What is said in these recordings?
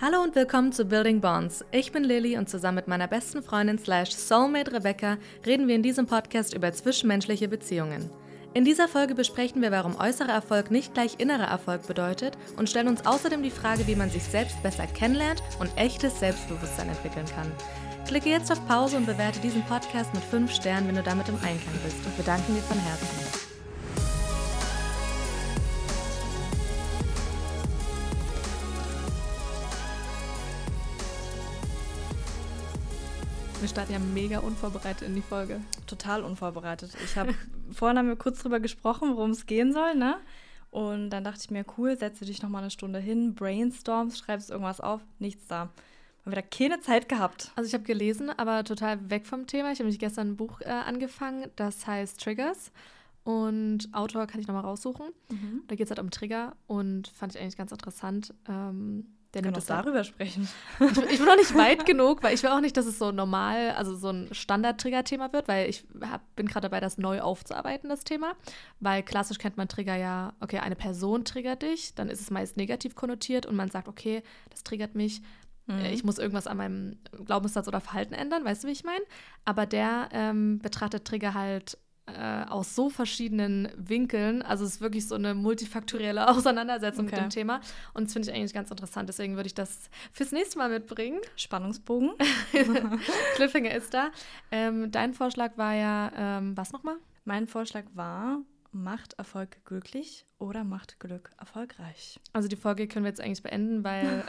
Hallo und willkommen zu Building Bonds. Ich bin Lilly und zusammen mit meiner besten Freundin slash Soulmate Rebecca reden wir in diesem Podcast über zwischenmenschliche Beziehungen. In dieser Folge besprechen wir, warum äußerer Erfolg nicht gleich innerer Erfolg bedeutet und stellen uns außerdem die Frage, wie man sich selbst besser kennenlernt und echtes Selbstbewusstsein entwickeln kann. Klicke jetzt auf Pause und bewerte diesen Podcast mit 5 Sternen, wenn du damit im Einklang bist und danken dir von Herzen. Wir starten ja mega unvorbereitet in die Folge. Total unvorbereitet. Ich habe vorhin haben wir kurz drüber gesprochen, worum es gehen soll, ne? Und dann dachte ich mir, cool, setze dich noch mal eine Stunde hin, brainstormst, schreibst irgendwas auf, nichts da. Haben wieder keine Zeit gehabt. Also ich habe gelesen, aber total weg vom Thema. Ich habe nämlich gestern ein Buch äh, angefangen, das heißt Triggers. Und Autor kann ich nochmal raussuchen. Mhm. Da geht es halt um Trigger und fand ich eigentlich ganz interessant. Ähm, nimmt das darüber sprechen. Ich, ich, bin noch nicht weit genug, weil ich will auch nicht, dass es so normal, also so ein Standard-Trigger-Thema wird, weil ich hab, bin gerade dabei, das neu aufzuarbeiten, das Thema. Weil klassisch kennt man Trigger ja, okay, eine Person triggert dich, dann ist es meist negativ konnotiert und man sagt, okay, das triggert mich, mhm. ich muss irgendwas an meinem Glaubenssatz oder Verhalten ändern, weißt du, wie ich meine? Aber der ähm, betrachtet Trigger halt äh, aus so verschiedenen Winkeln. Also es ist wirklich so eine multifaktorielle Auseinandersetzung okay. mit dem Thema. Und das finde ich eigentlich ganz interessant. Deswegen würde ich das fürs nächste Mal mitbringen. Spannungsbogen. Cliffhanger ist da. Ähm, dein Vorschlag war ja, ähm, was nochmal? Mein Vorschlag war, macht Erfolg glücklich oder macht Glück erfolgreich? Also die Folge können wir jetzt eigentlich beenden, weil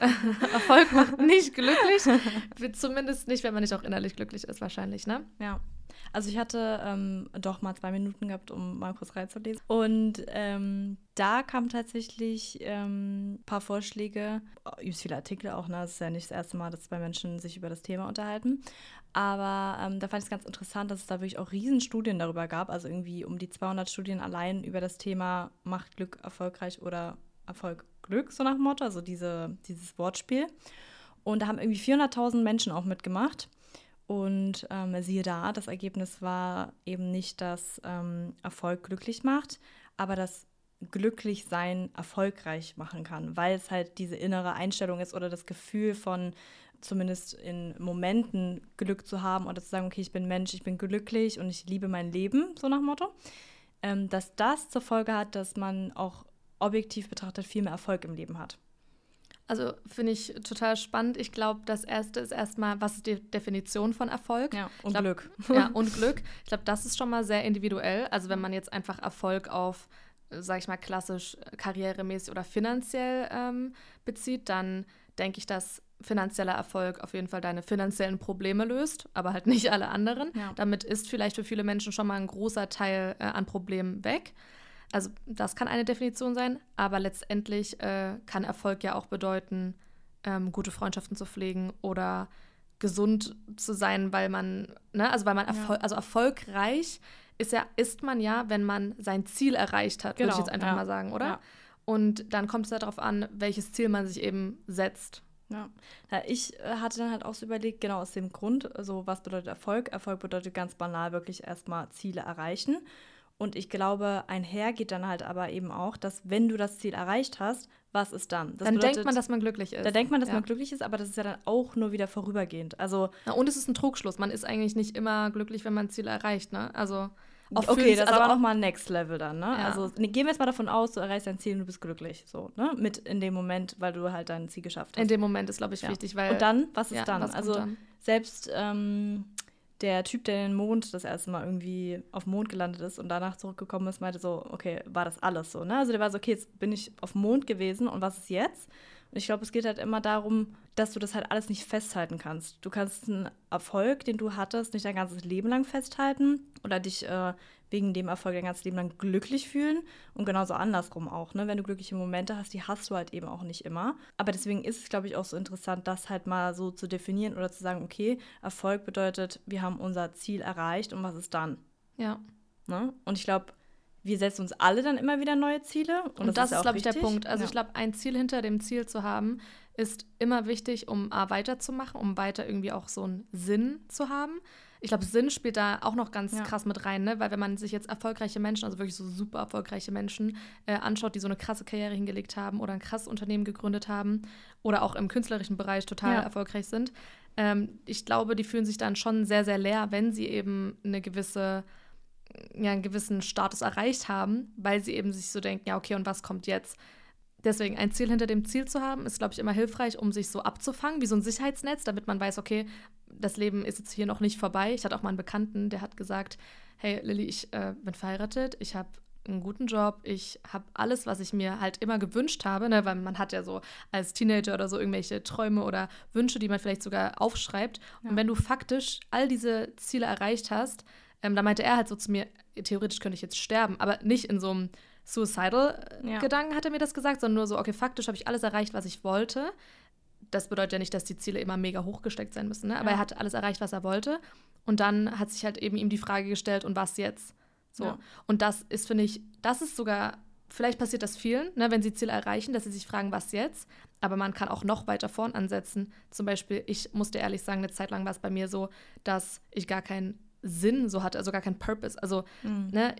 Erfolg macht nicht glücklich. Zumindest nicht, wenn man nicht auch innerlich glücklich ist, wahrscheinlich, ne? Ja. Also ich hatte ähm, doch mal zwei Minuten gehabt, um mal kurz reinzulesen. Und ähm, da kamen tatsächlich ein ähm, paar Vorschläge, übrigens viele Artikel auch, ne? Das ist ja nicht das erste Mal, dass zwei Menschen sich über das Thema unterhalten. Aber ähm, da fand ich es ganz interessant, dass es da wirklich auch Riesenstudien darüber gab, also irgendwie um die 200 Studien allein über das Thema Macht Glück erfolgreich oder Erfolg Glück, so nach Motto, also diese, dieses Wortspiel. Und da haben irgendwie 400.000 Menschen auch mitgemacht. Und ähm, siehe da, das Ergebnis war eben nicht, dass ähm, Erfolg glücklich macht, aber dass Glücklichsein erfolgreich machen kann, weil es halt diese innere Einstellung ist oder das Gefühl von zumindest in Momenten Glück zu haben oder zu sagen, okay, ich bin Mensch, ich bin glücklich und ich liebe mein Leben, so nach Motto, ähm, dass das zur Folge hat, dass man auch objektiv betrachtet viel mehr Erfolg im Leben hat. Also finde ich total spannend. Ich glaube, das erste ist erstmal, was ist die Definition von Erfolg? Ja, und glaub, Glück. Ja, und Glück. Ich glaube, das ist schon mal sehr individuell. Also wenn man jetzt einfach Erfolg auf, sage ich mal, klassisch karrieremäßig oder finanziell ähm, bezieht, dann denke ich, dass finanzieller Erfolg auf jeden Fall deine finanziellen Probleme löst, aber halt nicht alle anderen. Ja. Damit ist vielleicht für viele Menschen schon mal ein großer Teil äh, an Problemen weg. Also das kann eine Definition sein, aber letztendlich äh, kann Erfolg ja auch bedeuten, ähm, gute Freundschaften zu pflegen oder gesund zu sein, weil man, ne, also weil man Erfol ja. also erfolgreich ist ja, ist man ja, wenn man sein Ziel erreicht hat, genau, würde ich jetzt einfach ja. mal sagen, oder? Ja. Und dann kommt es ja darauf an, welches Ziel man sich eben setzt. Ja. ja. ich äh, hatte dann halt auch so überlegt, genau aus dem Grund, also was bedeutet Erfolg? Erfolg bedeutet ganz banal wirklich erstmal Ziele erreichen. Und ich glaube, einher geht dann halt aber eben auch, dass wenn du das Ziel erreicht hast, was ist dann? Das dann bedeutet, denkt man, dass man glücklich ist. Da denkt man, dass ja. man glücklich ist, aber das ist ja dann auch nur wieder vorübergehend. Also Na, und es ist ein Trugschluss. Man ist eigentlich nicht immer glücklich, wenn man Ziele erreicht, ne? Also okay, das ist also aber nochmal Next Level dann, ne? Ja. Also ne, gehen wir jetzt mal davon aus, du erreichst dein Ziel und du bist glücklich, so, ne? Mit in dem Moment, weil du halt dein Ziel geschafft hast. In dem Moment ist, glaube ich, ja. wichtig, weil. Und dann, was ist ja, dann? Was also dann? selbst ähm, der Typ, der den Mond das erste Mal irgendwie auf dem Mond gelandet ist und danach zurückgekommen ist, meinte so, okay, war das alles so, ne? Also der war so, okay, jetzt bin ich auf dem Mond gewesen und was ist jetzt? Und ich glaube, es geht halt immer darum, dass du das halt alles nicht festhalten kannst. Du kannst einen Erfolg, den du hattest, nicht dein ganzes Leben lang festhalten oder dich äh, wegen dem Erfolg dein ganzes Leben lang glücklich fühlen. Und genauso andersrum auch. Ne? Wenn du glückliche Momente hast, die hast du halt eben auch nicht immer. Aber deswegen ist es, glaube ich, auch so interessant, das halt mal so zu definieren oder zu sagen, okay, Erfolg bedeutet, wir haben unser Ziel erreicht und was ist dann? Ja. Ne? Und ich glaube, wir setzen uns alle dann immer wieder neue Ziele. Und, und das, das ist, ist glaube ich, der Punkt. Also ja. ich glaube, ein Ziel hinter dem Ziel zu haben, ist immer wichtig, um A, weiterzumachen, um weiter irgendwie auch so einen Sinn zu haben. ich glaube, Sinn spielt da auch noch ganz Ja. krass mit rein, ne? Weil wenn man sich jetzt erfolgreiche Menschen, also wirklich so super erfolgreiche Menschen, äh, anschaut, die so eine krasse Karriere hingelegt haben oder ein krasses Unternehmen gegründet haben oder auch im künstlerischen Bereich total Ja. erfolgreich sind, ähm, ich glaube, die fühlen sich dann schon sehr, sehr leer, wenn sie eben eine gewisse, ja, einen gewissen Status erreicht haben, weil sie eben sich so denken, ja, okay, und was kommt jetzt? Deswegen ein Ziel hinter dem Ziel zu haben, ist, glaube ich, immer hilfreich, um sich so abzufangen, wie so ein Sicherheitsnetz, damit man weiß, okay, das Leben ist jetzt hier noch nicht vorbei. Ich hatte auch mal einen Bekannten, der hat gesagt, hey Lilly, ich äh, bin verheiratet, ich habe einen guten Job, ich habe alles, was ich mir halt immer gewünscht habe, ne? weil man hat ja so als Teenager oder so irgendwelche Träume oder Wünsche, die man vielleicht sogar aufschreibt. Ja. Und wenn du faktisch all diese Ziele erreicht hast, ähm, da meinte er halt so zu mir, theoretisch könnte ich jetzt sterben, aber nicht in so einem Suicidal-Gedanken Ja. hat er mir das gesagt, sondern nur so, okay, faktisch habe ich alles erreicht, was ich wollte. Das bedeutet ja nicht, dass die Ziele immer mega hochgesteckt sein müssen, ne? aber Ja. er hat alles erreicht, was er wollte. Und dann hat sich halt eben ihm die Frage gestellt, und was jetzt? So. Ja. Und das ist, finde ich, das ist sogar, vielleicht passiert das vielen, ne, wenn sie Ziele erreichen, dass sie sich fragen, was jetzt? Aber man kann auch noch weiter vorn ansetzen. Zum Beispiel, ich musste ehrlich sagen, eine Zeit lang war es bei mir so, dass ich gar keinen Sinn so hatte, also gar keinen Purpose. Also, Mhm. ne,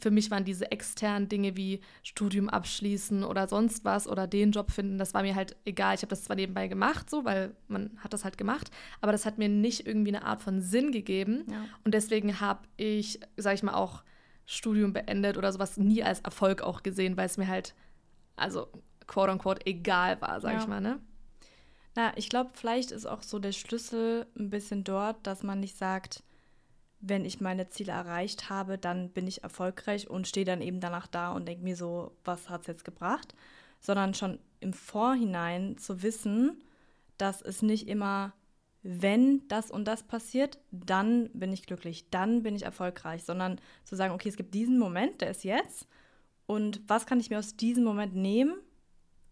für mich waren diese externen Dinge wie Studium abschließen oder sonst was oder den Job finden, das war mir halt egal. Ich habe das zwar nebenbei gemacht, so, weil man hat das halt gemacht, aber das hat mir nicht irgendwie eine Art von Sinn gegeben. Ja. Und deswegen habe ich, sage ich mal, auch Studium beendet oder sowas nie als Erfolg auch gesehen, weil es mir halt, also quote unquote, egal war, sage Ja. ich mal, ne? Na, ich glaube, vielleicht ist auch so der Schlüssel ein bisschen dort, dass man nicht sagt, wenn ich meine Ziele erreicht habe, dann bin ich erfolgreich und stehe dann eben danach da und denke mir so, was hat es jetzt gebracht? Sondern schon im Vorhinein zu wissen, dass es nicht immer, wenn das und das passiert, dann bin ich glücklich, dann bin ich erfolgreich, sondern zu sagen, okay, es gibt diesen Moment, der ist jetzt und was kann ich mir aus diesem Moment nehmen,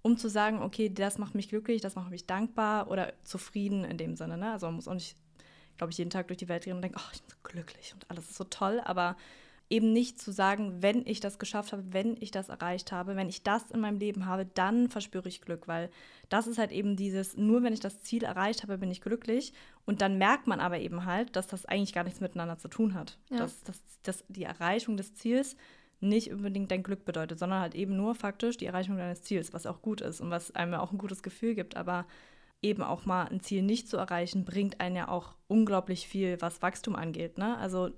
um zu sagen, okay, das macht mich glücklich, das macht mich dankbar oder zufrieden in dem Sinne. Ne? Also man muss auch nicht, glaube ich, jeden Tag durch die Welt gehen und denken, oh, ich bin so glücklich und alles ist so toll, aber eben nicht zu sagen, wenn ich das geschafft habe, wenn ich das erreicht habe, wenn ich das in meinem Leben habe, dann verspüre ich Glück, weil das ist halt eben dieses, nur wenn ich das Ziel erreicht habe, bin ich glücklich und dann merkt man aber eben halt, dass das eigentlich gar nichts miteinander zu tun hat. Ja. Dass, dass, dass die Erreichung des Ziels nicht unbedingt dein Glück bedeutet, sondern halt eben nur faktisch die Erreichung deines Ziels, was auch gut ist und was einem auch ein gutes Gefühl gibt, aber eben auch mal ein Ziel nicht zu erreichen, bringt einen ja auch unglaublich viel, was Wachstum angeht. Ne? Also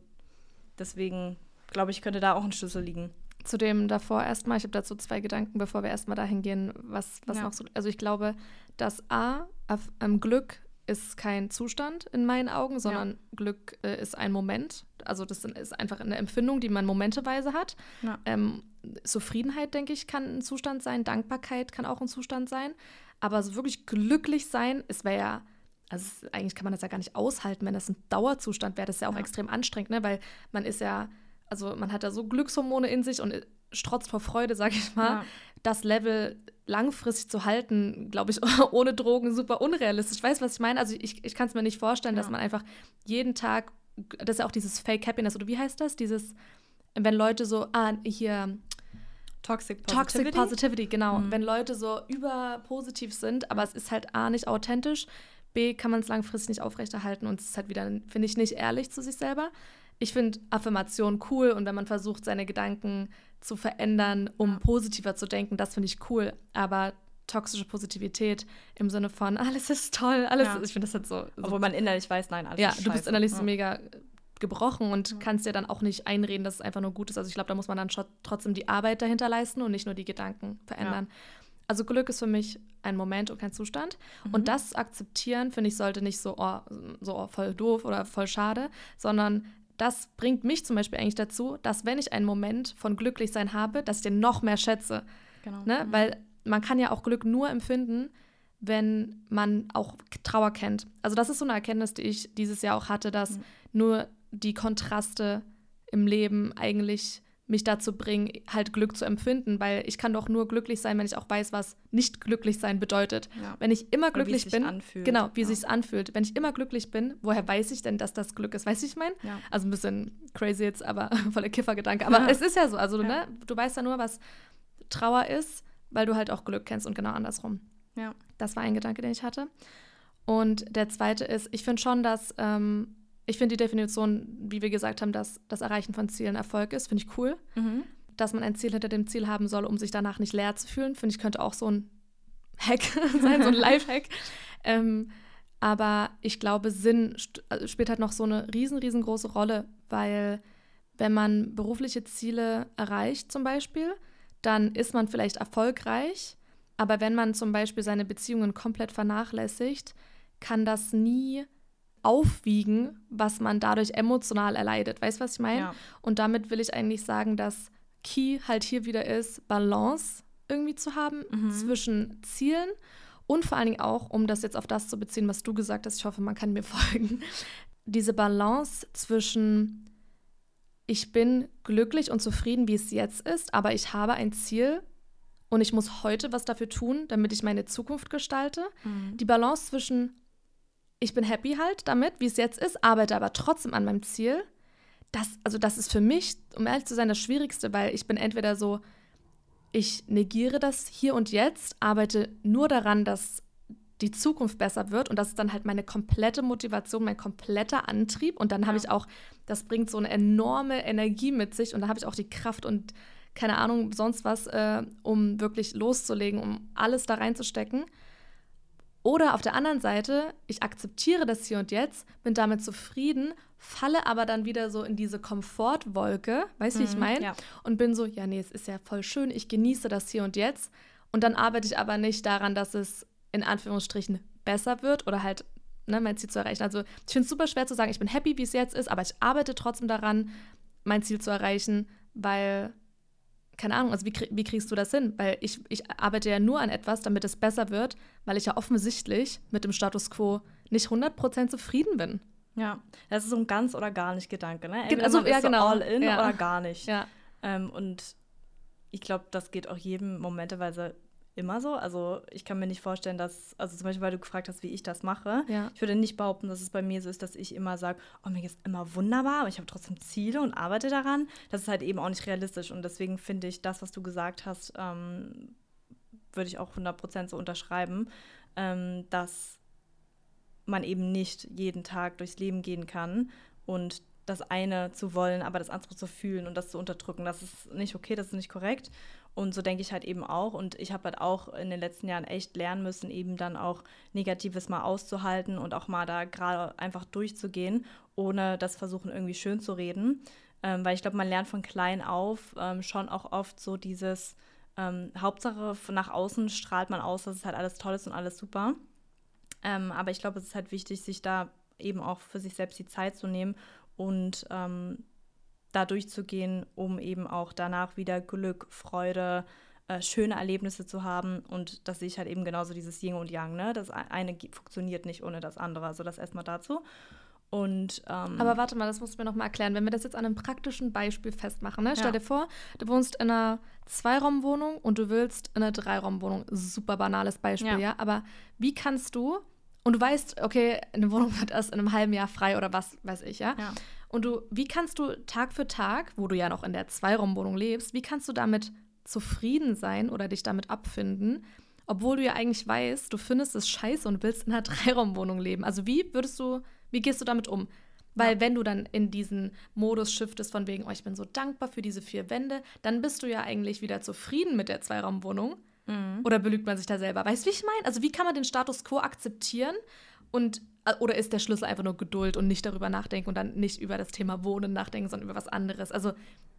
deswegen glaube ich, könnte da auch ein Schlüssel liegen. Zu dem davor erstmal, ich habe dazu zwei Gedanken, bevor wir erstmal dahin gehen, was, was Ja. noch so. Also ich glaube, dass A, auf, ähm, Glück ist kein Zustand in meinen Augen, sondern Glück äh, ist ein Moment. Also das ist einfach eine Empfindung, die man momenteweise hat. Ja. Ähm, Zufriedenheit, denke ich, kann ein Zustand sein. Dankbarkeit kann auch ein Zustand sein. Aber so wirklich glücklich sein, es wäre ja, also eigentlich kann man das ja gar nicht aushalten, wenn das ein Dauerzustand wäre. Das ist ja auch Ja. extrem anstrengend, ne? weil man ist ja, also man hat da so Glückshormone in sich und äh, strotzt vor Freude, sag ich mal. Ja. Das Level langfristig zu halten, glaube ich, ohne Drogen super unrealistisch. Weißt du, was ich meine? Also ich, ich kann es mir nicht vorstellen, dass Ja. man einfach jeden Tag, das ist ja auch dieses Fake Happiness, oder wie heißt das? Dieses, wenn Leute so, ah, hier, Toxic Toxic Positivity. Positivity, genau. Mhm. Wenn Leute so überpositiv sind, aber es ist halt A, nicht authentisch, B, kann man es langfristig nicht aufrechterhalten und es ist halt wieder, finde ich, nicht ehrlich zu sich selber. Ich finde Affirmation cool und wenn man versucht, seine Gedanken zu verändern, um Ja. positiver zu denken, das finde ich cool. Aber toxische Positivität im Sinne von alles ist toll, alles, Ja. ich finde das halt so, so Obwohl man innerlich weiß, nein, alles ja, ist du bist innerlich so Ja. mega äh, gebrochen und Ja. kannst dir dann auch nicht einreden, dass es einfach nur gut ist. Also ich glaube, da muss man dann trotzdem die Arbeit dahinter leisten und nicht nur die Gedanken verändern. Also Glück ist für mich ein Moment und kein Zustand. Mhm. Und das akzeptieren, finde ich, sollte nicht so, oh, so oh, voll doof oder voll schade, sondern das bringt mich zum Beispiel eigentlich dazu, dass wenn ich einen Moment von Glücklichsein habe, dass ich den noch mehr schätze. Genau. Ne? Mhm. Weil man kann ja auch Glück nur empfinden, wenn man auch Trauer kennt. Also das ist so eine Erkenntnis, die ich dieses Jahr auch hatte, dass Mhm. nur die Kontraste im Leben eigentlich mich dazu bringen, halt Glück zu empfinden, weil ich kann doch nur glücklich sein, wenn ich auch weiß, was nicht glücklich sein bedeutet. Ja. Wenn ich immer glücklich bin, anfühlt. genau, wie Ja. es sich anfühlt. Wenn ich immer glücklich bin, woher weiß ich denn, dass das Glück ist? Weißt du, ich meine? Ja. Also ein bisschen crazy jetzt, aber voller Kiffergedanke. Aber Ja. es ist ja so. Also, ne, du weißt ja nur, was Trauer ist, weil du halt auch Glück kennst und genau andersrum. Ja. Das war ein Gedanke, den ich hatte. Und der zweite ist, ich finde schon, dass ähm, ich finde die Definition, wie wir gesagt haben, dass das Erreichen von Zielen Erfolg ist, finde ich cool. Mhm. Dass man ein Ziel hinter dem Ziel haben soll, um sich danach nicht leer zu fühlen, finde ich, könnte auch so ein Hack sein, so ein Lifehack. ähm, aber ich glaube, Sinn also spielt halt noch so eine riesen, riesengroße Rolle, weil wenn man berufliche Ziele erreicht zum Beispiel, dann ist man vielleicht erfolgreich, aber wenn man zum Beispiel seine Beziehungen komplett vernachlässigt, kann das nie aufwiegen, was man dadurch emotional erleidet. Weißt du, was ich meine? Ja. Und damit will ich eigentlich sagen, dass Key halt hier wieder ist, Balance irgendwie zu haben mhm. zwischen Zielen und vor allen Dingen auch, um das jetzt auf das zu beziehen, was du gesagt hast, ich hoffe, man kann mir folgen, diese Balance zwischen ich bin glücklich und zufrieden, wie es jetzt ist, aber ich habe ein Ziel und ich muss heute was dafür tun, damit ich meine Zukunft gestalte. Mhm. Die Balance zwischen ich bin happy halt damit, wie es jetzt ist, arbeite aber trotzdem an meinem Ziel. Das, also das ist für mich, um ehrlich zu sein, das Schwierigste, weil ich bin entweder so, ich negiere das hier und jetzt, arbeite nur daran, dass die Zukunft besser wird. Und das ist dann halt meine komplette Motivation, mein kompletter Antrieb. Und dann habe ich auch, das bringt so eine enorme Energie mit sich. Und da habe ich auch die Kraft und keine Ahnung, sonst was, äh, um wirklich loszulegen, um alles da reinzustecken. Oder auf der anderen Seite, ich akzeptiere das hier und jetzt, bin damit zufrieden, falle aber dann wieder so in diese Komfortwolke, weißt du, mhm, wie ich mhm, meine? Ja. Und bin so, ja, nee, es ist ja voll schön, ich genieße das hier und jetzt. Und dann arbeite ich aber nicht daran, dass es in Anführungsstrichen besser wird oder halt ne, mein Ziel zu erreichen. Also ich finde es super schwer zu sagen, ich bin happy, wie es jetzt ist, aber ich arbeite trotzdem daran, mein Ziel zu erreichen, weil, keine Ahnung, also wie, wie kriegst du das hin? Weil ich, ich arbeite ja nur an etwas, damit es besser wird, weil ich ja offensichtlich mit dem Status quo nicht 100% zufrieden bin. Ja, das ist so ein ganz oder gar nicht Gedanke, ne? Entweder also, ja, genau. So all in ja. oder gar nicht. Ja. Ähm, und ich glaube, das geht auch jedem momenteweise immer so. Also ich kann mir nicht vorstellen, dass, also zum Beispiel, weil du gefragt hast, wie ich das mache. Ja. Ich würde nicht behaupten, dass es bei mir so ist, dass ich immer sage, oh, mir ist immer wunderbar, aber ich habe trotzdem Ziele und arbeite daran. Das ist halt eben auch nicht realistisch. Und deswegen finde ich das, was du gesagt hast, ähm, würde ich auch 100% so unterschreiben, ähm, dass man eben nicht jeden Tag durchs Leben gehen kann und das eine zu wollen, aber das andere zu fühlen und das zu unterdrücken. Das ist nicht okay, das ist nicht korrekt. Und so denke ich halt eben auch. Und ich habe halt auch in den letzten Jahren echt lernen müssen, eben dann auch Negatives mal auszuhalten und auch mal da gerade einfach durchzugehen, ohne das versuchen irgendwie schön zu reden. Ähm, weil ich glaube, man lernt von klein auf ähm, schon auch oft so dieses ähm, Hauptsache nach außen strahlt man aus, dass es halt alles toll ist und alles super. Ähm, aber ich glaube, es ist halt wichtig, sich da eben auch für sich selbst die Zeit zu nehmen und ähm, da durchzugehen, um eben auch danach wieder Glück, Freude, äh, schöne Erlebnisse zu haben. Und das sehe ich halt eben genauso dieses Yin und Yang. Ne? Das eine funktioniert nicht ohne das andere. Also das erstmal dazu. Und, ähm, Aber warte mal, das musst du mir noch mal erklären. Wenn wir das jetzt an einem praktischen Beispiel festmachen, ne? stell ja. dir vor, du wohnst in einer Zweiraumwohnung und du willst in einer Dreiraumwohnung. Super banales Beispiel, ja. ja. Aber wie kannst du, und du weißt, okay, eine Wohnung wird erst in einem halben Jahr frei oder was weiß ich, ja? ja. Und du, wie kannst du Tag für Tag, wo du ja noch in der Zweiraumwohnung lebst, wie kannst du damit zufrieden sein oder dich damit abfinden, obwohl du ja eigentlich weißt, du findest es scheiße und willst in einer Dreiraumwohnung leben? Also wie würdest du, wie gehst du damit um? Weil ja. wenn du dann in diesen Modus shiftest von wegen, oh, ich bin so dankbar für diese vier Wände, dann bist du ja eigentlich wieder zufrieden mit der Zweiraumwohnung. Mhm. Oder belügt man sich da selber? Weißt du, wie ich meine? Also wie kann man den Status quo akzeptieren und äh, oder ist der Schlüssel einfach nur Geduld und nicht darüber nachdenken und dann nicht über das Thema Wohnen nachdenken, sondern über was anderes? Also,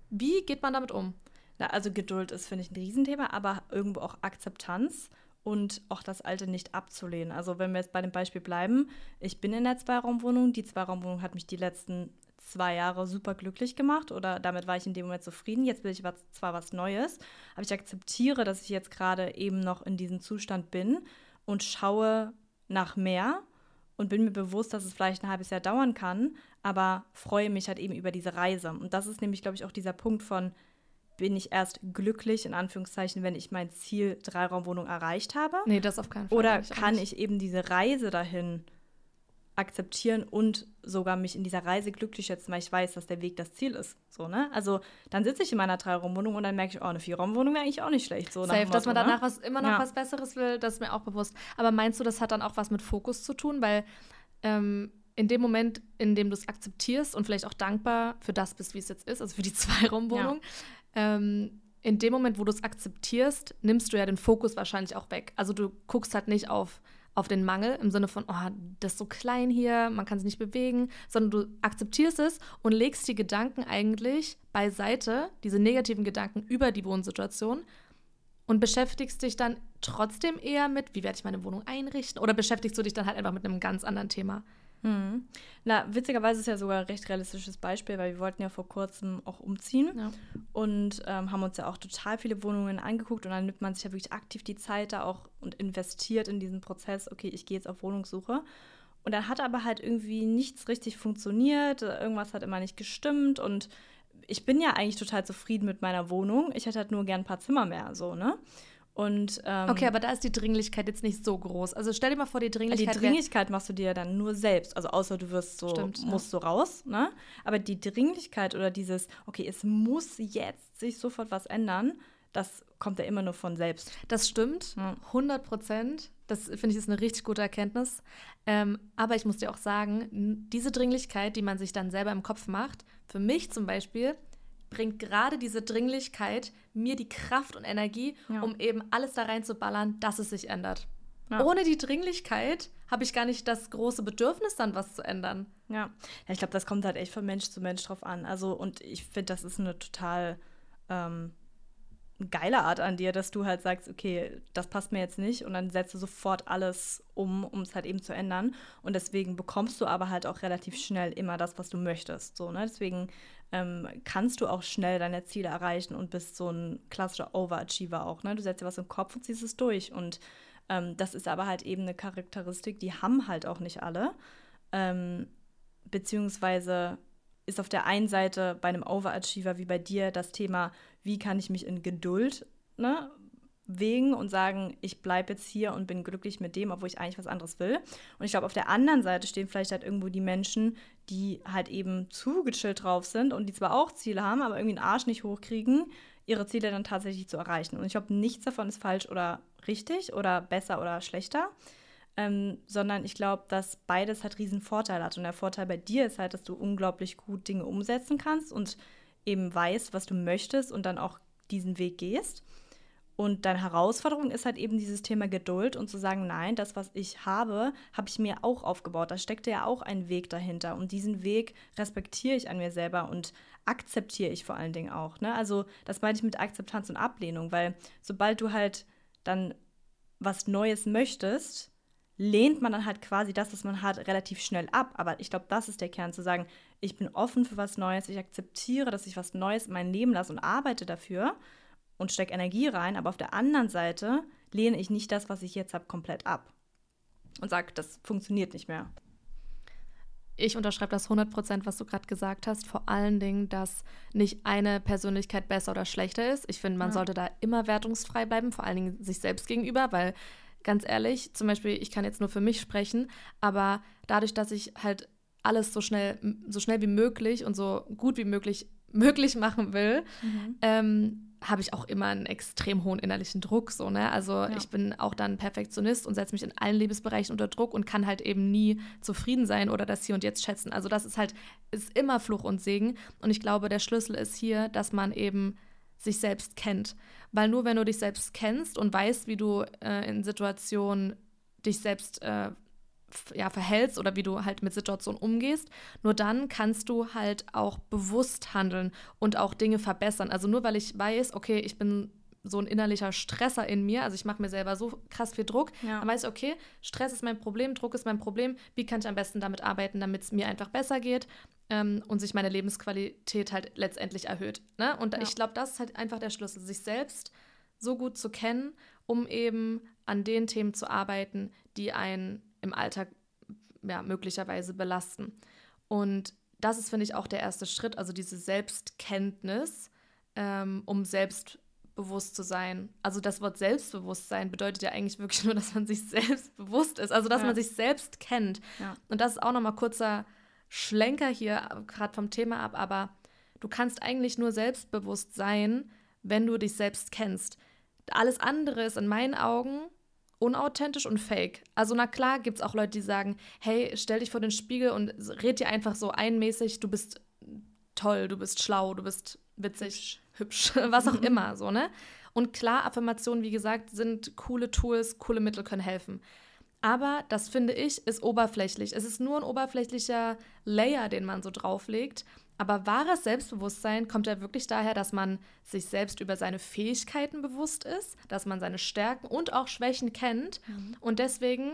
wie geht man damit um? Na, also Geduld ist, finde ich, ein Riesenthema, aber irgendwo auch Akzeptanz und auch das Alte nicht abzulehnen. Also wenn wir jetzt bei dem Beispiel bleiben, ich bin in der Zweiraumwohnung, die Zweiraumwohnung hat mich die letzten zwei Jahre super glücklich gemacht oder damit war ich in dem Moment zufrieden. Jetzt will ich was, zwar was Neues, aber ich akzeptiere, dass ich jetzt gerade eben noch in diesem Zustand bin und schaue nach mehr und bin mir bewusst, dass es vielleicht ein halbes Jahr dauern kann, aber freue mich halt eben über diese Reise. Und das ist nämlich, glaube ich, auch dieser Punkt von, bin ich erst glücklich, in Anführungszeichen, wenn ich mein Ziel Dreiraumwohnung erreicht habe? Nee, das auf keinen Fall. Oder kann ich eben diese Reise dahin akzeptieren und sogar mich in dieser Reise glücklich schätzen, weil ich weiß, dass der Weg das Ziel ist. So, ne? Also dann sitze ich in meiner Dreiraumwohnung und dann merke ich, oh, eine Vierraumwohnung wäre eigentlich auch nicht schlecht. So Safe, dass man ne? danach was, immer noch ja. was Besseres will, das ist mir auch bewusst. Aber meinst du, das hat dann auch was mit Fokus zu tun? Weil ähm, in dem Moment, in dem du es akzeptierst und vielleicht auch dankbar für das bist, wie es jetzt ist, also für die Zweiraumwohnung, ja. ähm, in dem Moment, wo du es akzeptierst, nimmst du ja den Fokus wahrscheinlich auch weg. Also du guckst halt nicht auf, auf den Mangel im Sinne von, oh, das ist so klein hier, man kann es nicht bewegen, sondern du akzeptierst es und legst die Gedanken eigentlich beiseite, diese negativen Gedanken über die Wohnsituation und beschäftigst dich dann trotzdem eher mit, wie werde ich meine Wohnung einrichten oder beschäftigst du dich dann halt einfach mit einem ganz anderen Thema. Mhm. Na, witzigerweise ist ja sogar ein recht realistisches Beispiel, weil wir wollten ja vor kurzem auch umziehen ja. und ähm, haben uns ja auch total viele Wohnungen angeguckt und dann nimmt man sich ja wirklich aktiv die Zeit da auch und investiert in diesen Prozess, okay, ich gehe jetzt auf Wohnungssuche. Und dann hat aber halt irgendwie nichts richtig funktioniert, irgendwas hat immer nicht gestimmt und ich bin ja eigentlich total zufrieden mit meiner Wohnung. Ich hätte halt nur gern ein paar Zimmer mehr, so, ne? Und, ähm, okay, aber da ist die Dringlichkeit jetzt nicht so groß. Also stell dir mal vor, die Dringlichkeit. Die Dringlichkeit machst du dir dann nur selbst. Also außer du wirst so, Stimmt, musst ja. so raus, ne? Aber die Dringlichkeit oder dieses, okay, es muss jetzt sich sofort was ändern, das kommt ja immer nur von selbst. Das stimmt, ja. 100 Prozent. Das finde ich ist eine richtig gute Erkenntnis. Ähm, aber ich muss dir auch sagen, diese Dringlichkeit, die man sich dann selber im Kopf macht, für mich zum Beispiel, bringt gerade diese Dringlichkeit mir die Kraft und Energie, ja. um eben alles da reinzuballern, dass es sich ändert. Ja. Ohne die Dringlichkeit habe ich gar nicht das große Bedürfnis, dann was zu ändern. Ja, ja ich glaube, das kommt halt echt von Mensch zu Mensch drauf an. Also, und ich finde, das ist eine total ähm, geile Art an dir, dass du halt sagst, okay, das passt mir jetzt nicht und dann setzt du sofort alles um, um es halt eben zu ändern. Und deswegen bekommst du aber halt auch relativ schnell immer das, was du möchtest. So, ne? Deswegen ähm, kannst du auch schnell deine Ziele erreichen und bist so ein klassischer Overachiever auch. Ne? Du setzt dir was im Kopf und ziehst es durch. Und ähm, das ist aber halt eben eine Charakteristik, die haben halt auch nicht alle. Ähm, beziehungsweise ist auf der einen Seite bei einem Overachiever wie bei dir das Thema, wie kann ich mich in Geduld ne, wegen und sagen, ich bleibe jetzt hier und bin glücklich mit dem, obwohl ich eigentlich was anderes will. Und ich glaube, auf der anderen Seite stehen vielleicht halt irgendwo die Menschen, die halt eben zu gechillt drauf sind und die zwar auch Ziele haben, aber irgendwie den Arsch nicht hochkriegen, ihre Ziele dann tatsächlich zu erreichen. Und ich glaube, nichts davon ist falsch oder richtig oder besser oder schlechter. Ähm, sondern ich glaube, dass beides halt riesen Vorteil hat. Und der Vorteil bei dir ist halt, dass du unglaublich gut Dinge umsetzen kannst und eben weißt, was du möchtest und dann auch diesen Weg gehst. Und deine Herausforderung ist halt eben dieses Thema Geduld und zu sagen, nein, das, was ich habe, habe ich mir auch aufgebaut. Da steckte ja auch ein Weg dahinter. Und diesen Weg respektiere ich an mir selber und akzeptiere ich vor allen Dingen auch. Ne? Also das meine ich mit Akzeptanz und Ablehnung, weil sobald du halt dann was Neues möchtest, lehnt man dann halt quasi das, was man hat, relativ schnell ab. Aber ich glaube, das ist der Kern, zu sagen, ich bin offen für was Neues, ich akzeptiere, dass ich was Neues in mein Leben lasse und arbeite dafür und stecke Energie rein, aber auf der anderen Seite lehne ich nicht das, was ich jetzt habe, komplett ab und sage, das funktioniert nicht mehr. Ich unterschreibe das 100%, was du gerade gesagt hast. Vor allen Dingen, dass nicht eine Persönlichkeit besser oder schlechter ist. Ich finde, man ja. sollte da immer wertungsfrei bleiben, vor allen Dingen sich selbst gegenüber, weil ganz ehrlich, zum Beispiel, ich kann jetzt nur für mich sprechen, aber dadurch, dass ich halt alles so schnell, so schnell wie möglich und so gut wie möglich möglich machen will, mhm. ähm, habe ich auch immer einen extrem hohen innerlichen Druck. So, ne? Also ja. ich bin auch dann Perfektionist und setze mich in allen Lebensbereichen unter Druck und kann halt eben nie zufrieden sein oder das hier und jetzt schätzen. Also das ist halt, ist immer Fluch und Segen. Und ich glaube, der Schlüssel ist hier, dass man eben sich selbst kennt. Weil nur wenn du dich selbst kennst und weißt, wie du äh, in Situationen dich selbst äh, ja, verhältst oder wie du halt mit Situationen umgehst, nur dann kannst du halt auch bewusst handeln und auch Dinge verbessern. Also nur weil ich weiß, okay, ich bin so ein innerlicher Stresser in mir, also ich mache mir selber so krass viel Druck, ja. dann weiß ich, okay, Stress ist mein Problem, Druck ist mein Problem, wie kann ich am besten damit arbeiten, damit es mir einfach besser geht ähm, und sich meine Lebensqualität halt letztendlich erhöht. Ne? Und ja. ich glaube, das ist halt einfach der Schlüssel, sich selbst so gut zu kennen, um eben an den Themen zu arbeiten, die einen im Alltag ja, möglicherweise belasten. Und das ist, finde ich, auch der erste Schritt, also diese Selbstkenntnis, ähm, um selbstbewusst zu sein. Also das Wort Selbstbewusstsein bedeutet ja eigentlich wirklich nur, dass man sich selbst bewusst ist, also dass ja. man sich selbst kennt. Ja. Und das ist auch nochmal kurzer Schlenker hier, gerade vom Thema ab, aber du kannst eigentlich nur selbstbewusst sein, wenn du dich selbst kennst. Alles andere ist in meinen Augen unauthentisch und fake. Also na klar gibt es auch Leute, die sagen, hey, stell dich vor den Spiegel und red dir einfach so einmäßig, du bist toll, du bist schlau, du bist witzig, hübsch, hübsch was auch immer, so, ne? Und klar, Affirmationen, wie gesagt, sind coole Tools, coole Mittel können helfen. Aber das finde ich, ist oberflächlich. Es ist nur ein oberflächlicher Layer, den man so drauflegt. Aber wahres Selbstbewusstsein kommt ja wirklich daher, dass man sich selbst über seine Fähigkeiten bewusst ist, dass man seine Stärken und auch Schwächen kennt mhm. und deswegen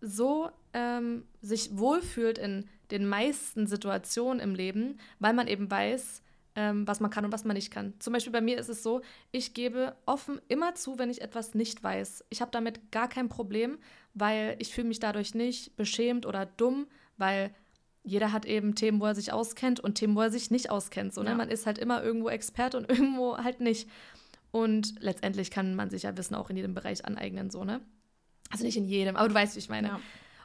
so ähm, sich wohlfühlt in den meisten Situationen im Leben, weil man eben weiß, ähm, was man kann und was man nicht kann. Zum Beispiel bei mir ist es so, ich gebe offen immer zu, wenn ich etwas nicht weiß. Ich habe damit gar kein Problem, weil ich fühle mich dadurch nicht beschämt oder dumm, weil jeder hat eben Themen, wo er sich auskennt und Themen, wo er sich nicht auskennt. So, ne? Ja. Man ist halt immer irgendwo Experte und irgendwo halt nicht. Und letztendlich kann man sich ja Wissen auch in jedem Bereich aneignen, so, ne? Also nicht in jedem, aber du weißt, wie ich meine. Ja.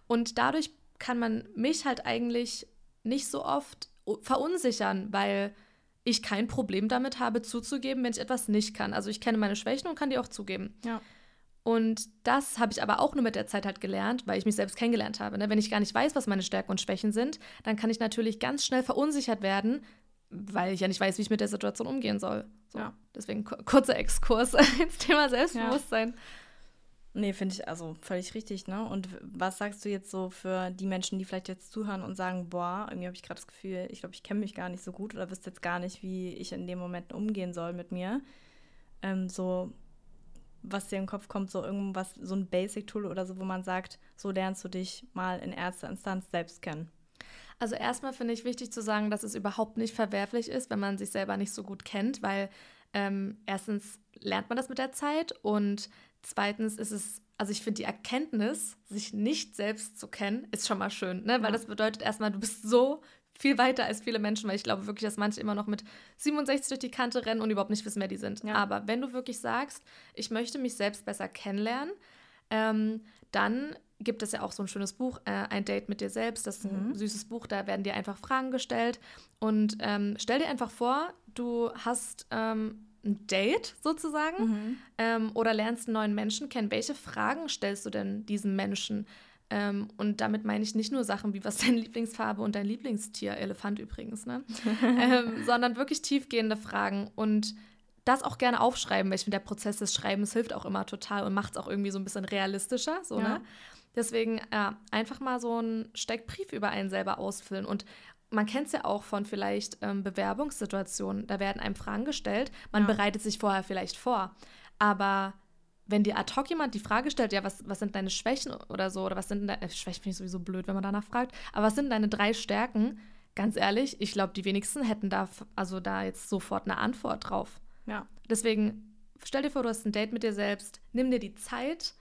Und dadurch kann man mich halt eigentlich nicht so oft verunsichern, weil ich kein Problem damit habe, zuzugeben, wenn ich etwas nicht kann. Also ich kenne meine Schwächen und kann die auch zugeben. Ja. Und das habe ich aber auch nur mit der Zeit halt gelernt, weil ich mich selbst kennengelernt habe. Ne? Wenn ich gar nicht weiß, was meine Stärken und Schwächen sind, dann kann ich natürlich ganz schnell verunsichert werden, weil ich ja nicht weiß, wie ich mit der Situation umgehen soll. So. Ja. Deswegen kurzer Exkurs ins Thema Selbstbewusstsein. Ja. Nee, finde ich also völlig richtig, ne? Und was sagst du jetzt so für die Menschen, die vielleicht jetzt zuhören und sagen, boah, irgendwie habe ich gerade das Gefühl, ich glaube, ich kenne mich gar nicht so gut oder wüsste jetzt gar nicht, wie ich in dem Moment umgehen soll mit mir. Ähm, so, was dir im Kopf kommt, so irgendwas, so ein Basic-Tool oder so, wo man sagt, so lernst du dich mal in erster Instanz selbst kennen. Also erstmal finde ich wichtig zu sagen, dass es überhaupt nicht verwerflich ist, wenn man sich selber nicht so gut kennt, weil ähm, erstens lernt man das mit der Zeit und Zweitens ist es, also ich finde die Erkenntnis, sich nicht selbst zu kennen, ist schon mal schön, ne? weil ja. das bedeutet erstmal, du bist so viel weiter als viele Menschen, weil ich glaube wirklich, dass manche immer noch mit 67 durch die Kante rennen und überhaupt nicht wissen, wer die sind. Ja. Aber wenn du wirklich sagst, ich möchte mich selbst besser kennenlernen, ähm, dann gibt es ja auch so ein schönes Buch, äh, Ein Date mit dir selbst. Das ist ein mhm. süßes Buch, da werden dir einfach Fragen gestellt. Und ähm, stell dir einfach vor, du hast ähm, ein Date sozusagen mhm. ähm, oder lernst einen neuen Menschen kennen. Welche Fragen stellst du denn diesem Menschen? Ähm, und damit meine ich nicht nur Sachen wie, was deine Lieblingsfarbe und dein Lieblingstier, Elefant übrigens, ne? ähm, sondern wirklich tiefgehende Fragen und das auch gerne aufschreiben, weil ich finde, der Prozess des Schreibens hilft auch immer total und macht es auch irgendwie so ein bisschen realistischer. So, ja. ne? Deswegen äh, einfach mal so einen Steckbrief über einen selber ausfüllen und man kennt es ja auch von vielleicht ähm, Bewerbungssituationen. Da werden einem Fragen gestellt. Man ja. bereitet sich vorher vielleicht vor. Aber wenn dir ad hoc jemand die Frage stellt, ja, was, was sind deine Schwächen oder so, oder was sind deine, äh, Schwächen finde ich sowieso blöd, wenn man danach fragt, aber was sind deine drei Stärken? Ganz ehrlich, ich glaube, die wenigsten hätten da, also da jetzt sofort eine Antwort drauf. Ja. Deswegen, stell dir vor, du hast ein Date mit dir selbst, nimm dir die Zeit,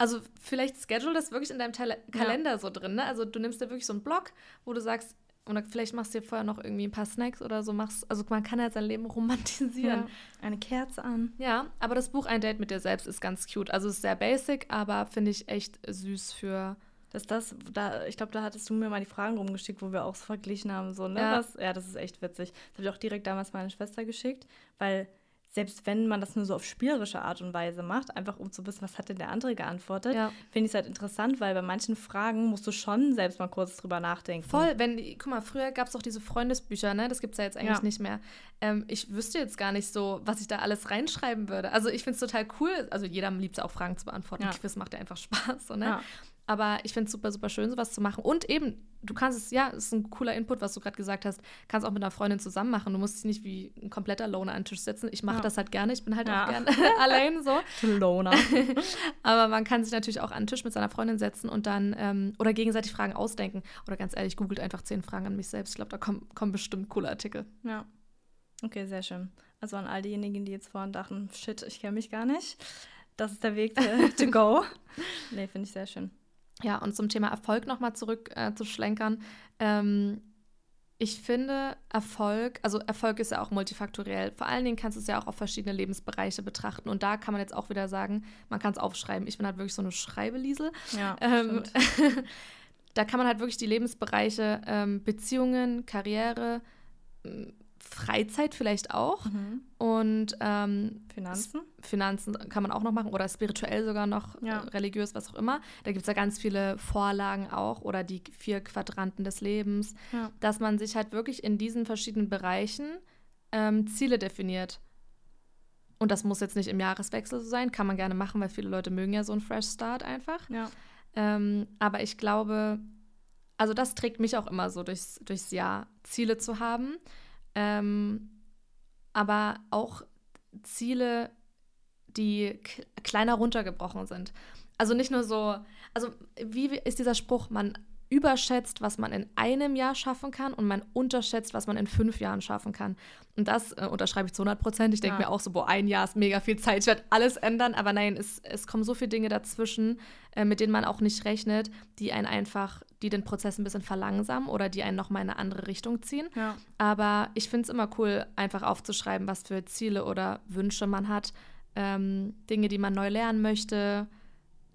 also vielleicht schedule das wirklich in deinem Tele Kalender ja. so drin. Ne? Also du nimmst dir wirklich so einen Blog, wo du sagst, oder vielleicht machst du dir vorher noch irgendwie ein paar Snacks oder so. Machst, also man kann halt sein Leben romantisieren. Ja, eine Kerze an. Ja, aber das Buch Ein Date mit dir selbst ist ganz cute. Also ist sehr basic, aber finde ich echt süß für. Dass das, da, ich glaube, da hattest du mir mal die Fragen rumgeschickt, wo wir auch so verglichen haben. So, ne? ja. Was, ja, das ist echt witzig. Das habe ich auch direkt damals meiner Schwester geschickt, weil selbst wenn man das nur so auf spielerische Art und Weise macht, einfach um zu wissen, was hat denn der andere geantwortet, ja. finde ich es halt interessant, weil bei manchen Fragen musst du schon selbst mal kurz drüber nachdenken. Voll, wenn, guck mal, früher gab es auch diese Freundesbücher, ne? Das gibt es ja jetzt eigentlich ja. nicht mehr. Ähm, ich wüsste jetzt gar nicht so, was ich da alles reinschreiben würde. Also ich finde es total cool, also jeder liebt es auch, Fragen zu beantworten. Ja. Quiz macht ja einfach Spaß, so, ne? Aber ich finde es super, super schön, sowas zu machen. Und eben, du kannst es, ja, es ist ein cooler Input, was du gerade gesagt hast, kannst auch mit einer Freundin zusammen machen. Du musst dich nicht wie ein kompletter Loner an den Tisch setzen. Ich mache ja. das halt gerne, ich bin halt ja. auch gerne allein so. Loner. Aber man kann sich natürlich auch an den Tisch mit seiner Freundin setzen und dann, ähm, oder gegenseitig Fragen ausdenken. Oder ganz ehrlich, googelt einfach zehn Fragen an mich selbst. Ich glaube, da kommen, kommen bestimmt coole Artikel. Ja. Okay, sehr schön. Also an all diejenigen, die jetzt vorhin dachten, shit, ich kenne mich gar nicht. Das ist der Weg to, to go. nee, finde ich sehr schön. Ja, und zum Thema Erfolg nochmal zurück äh, zu schlenkern. Ähm, ich finde Erfolg, also Erfolg ist ja auch multifaktoriell. Vor allen Dingen kannst du es ja auch auf verschiedene Lebensbereiche betrachten. Und da kann man jetzt auch wieder sagen, man kann es aufschreiben. Ich bin halt wirklich so eine Schreibeliesel. Ja, ähm, da kann man halt wirklich die Lebensbereiche ähm, Beziehungen, Karriere, Freizeit vielleicht auch. Mhm. Und ähm, Finanzen? Finanzen kann man auch noch machen oder spirituell sogar noch, ja. religiös, was auch immer. Da gibt es ja ganz viele Vorlagen auch oder die vier Quadranten des Lebens, ja. dass man sich halt wirklich in diesen verschiedenen Bereichen ähm, Ziele definiert. Und das muss jetzt nicht im Jahreswechsel so sein, kann man gerne machen, weil viele Leute mögen ja so einen Fresh Start einfach. Ja. Ähm, aber ich glaube, also das trägt mich auch immer so durchs, durchs Jahr, Ziele zu haben. Ähm, aber auch Ziele, die kleiner runtergebrochen sind. Also nicht nur so, also wie ist dieser Spruch, man überschätzt, was man in einem Jahr schaffen kann und man unterschätzt, was man in fünf Jahren schaffen kann. Und das äh, unterschreibe ich zu 100 Prozent. Ich denke ja. mir auch so, boah, ein Jahr ist mega viel Zeit, ich werde alles ändern. Aber nein, es, es kommen so viele Dinge dazwischen, äh, mit denen man auch nicht rechnet, die einen einfach, die den Prozess ein bisschen verlangsamen oder die einen nochmal in eine andere Richtung ziehen. Ja. Aber ich finde es immer cool, einfach aufzuschreiben, was für Ziele oder Wünsche man hat. Ähm, Dinge, die man neu lernen möchte,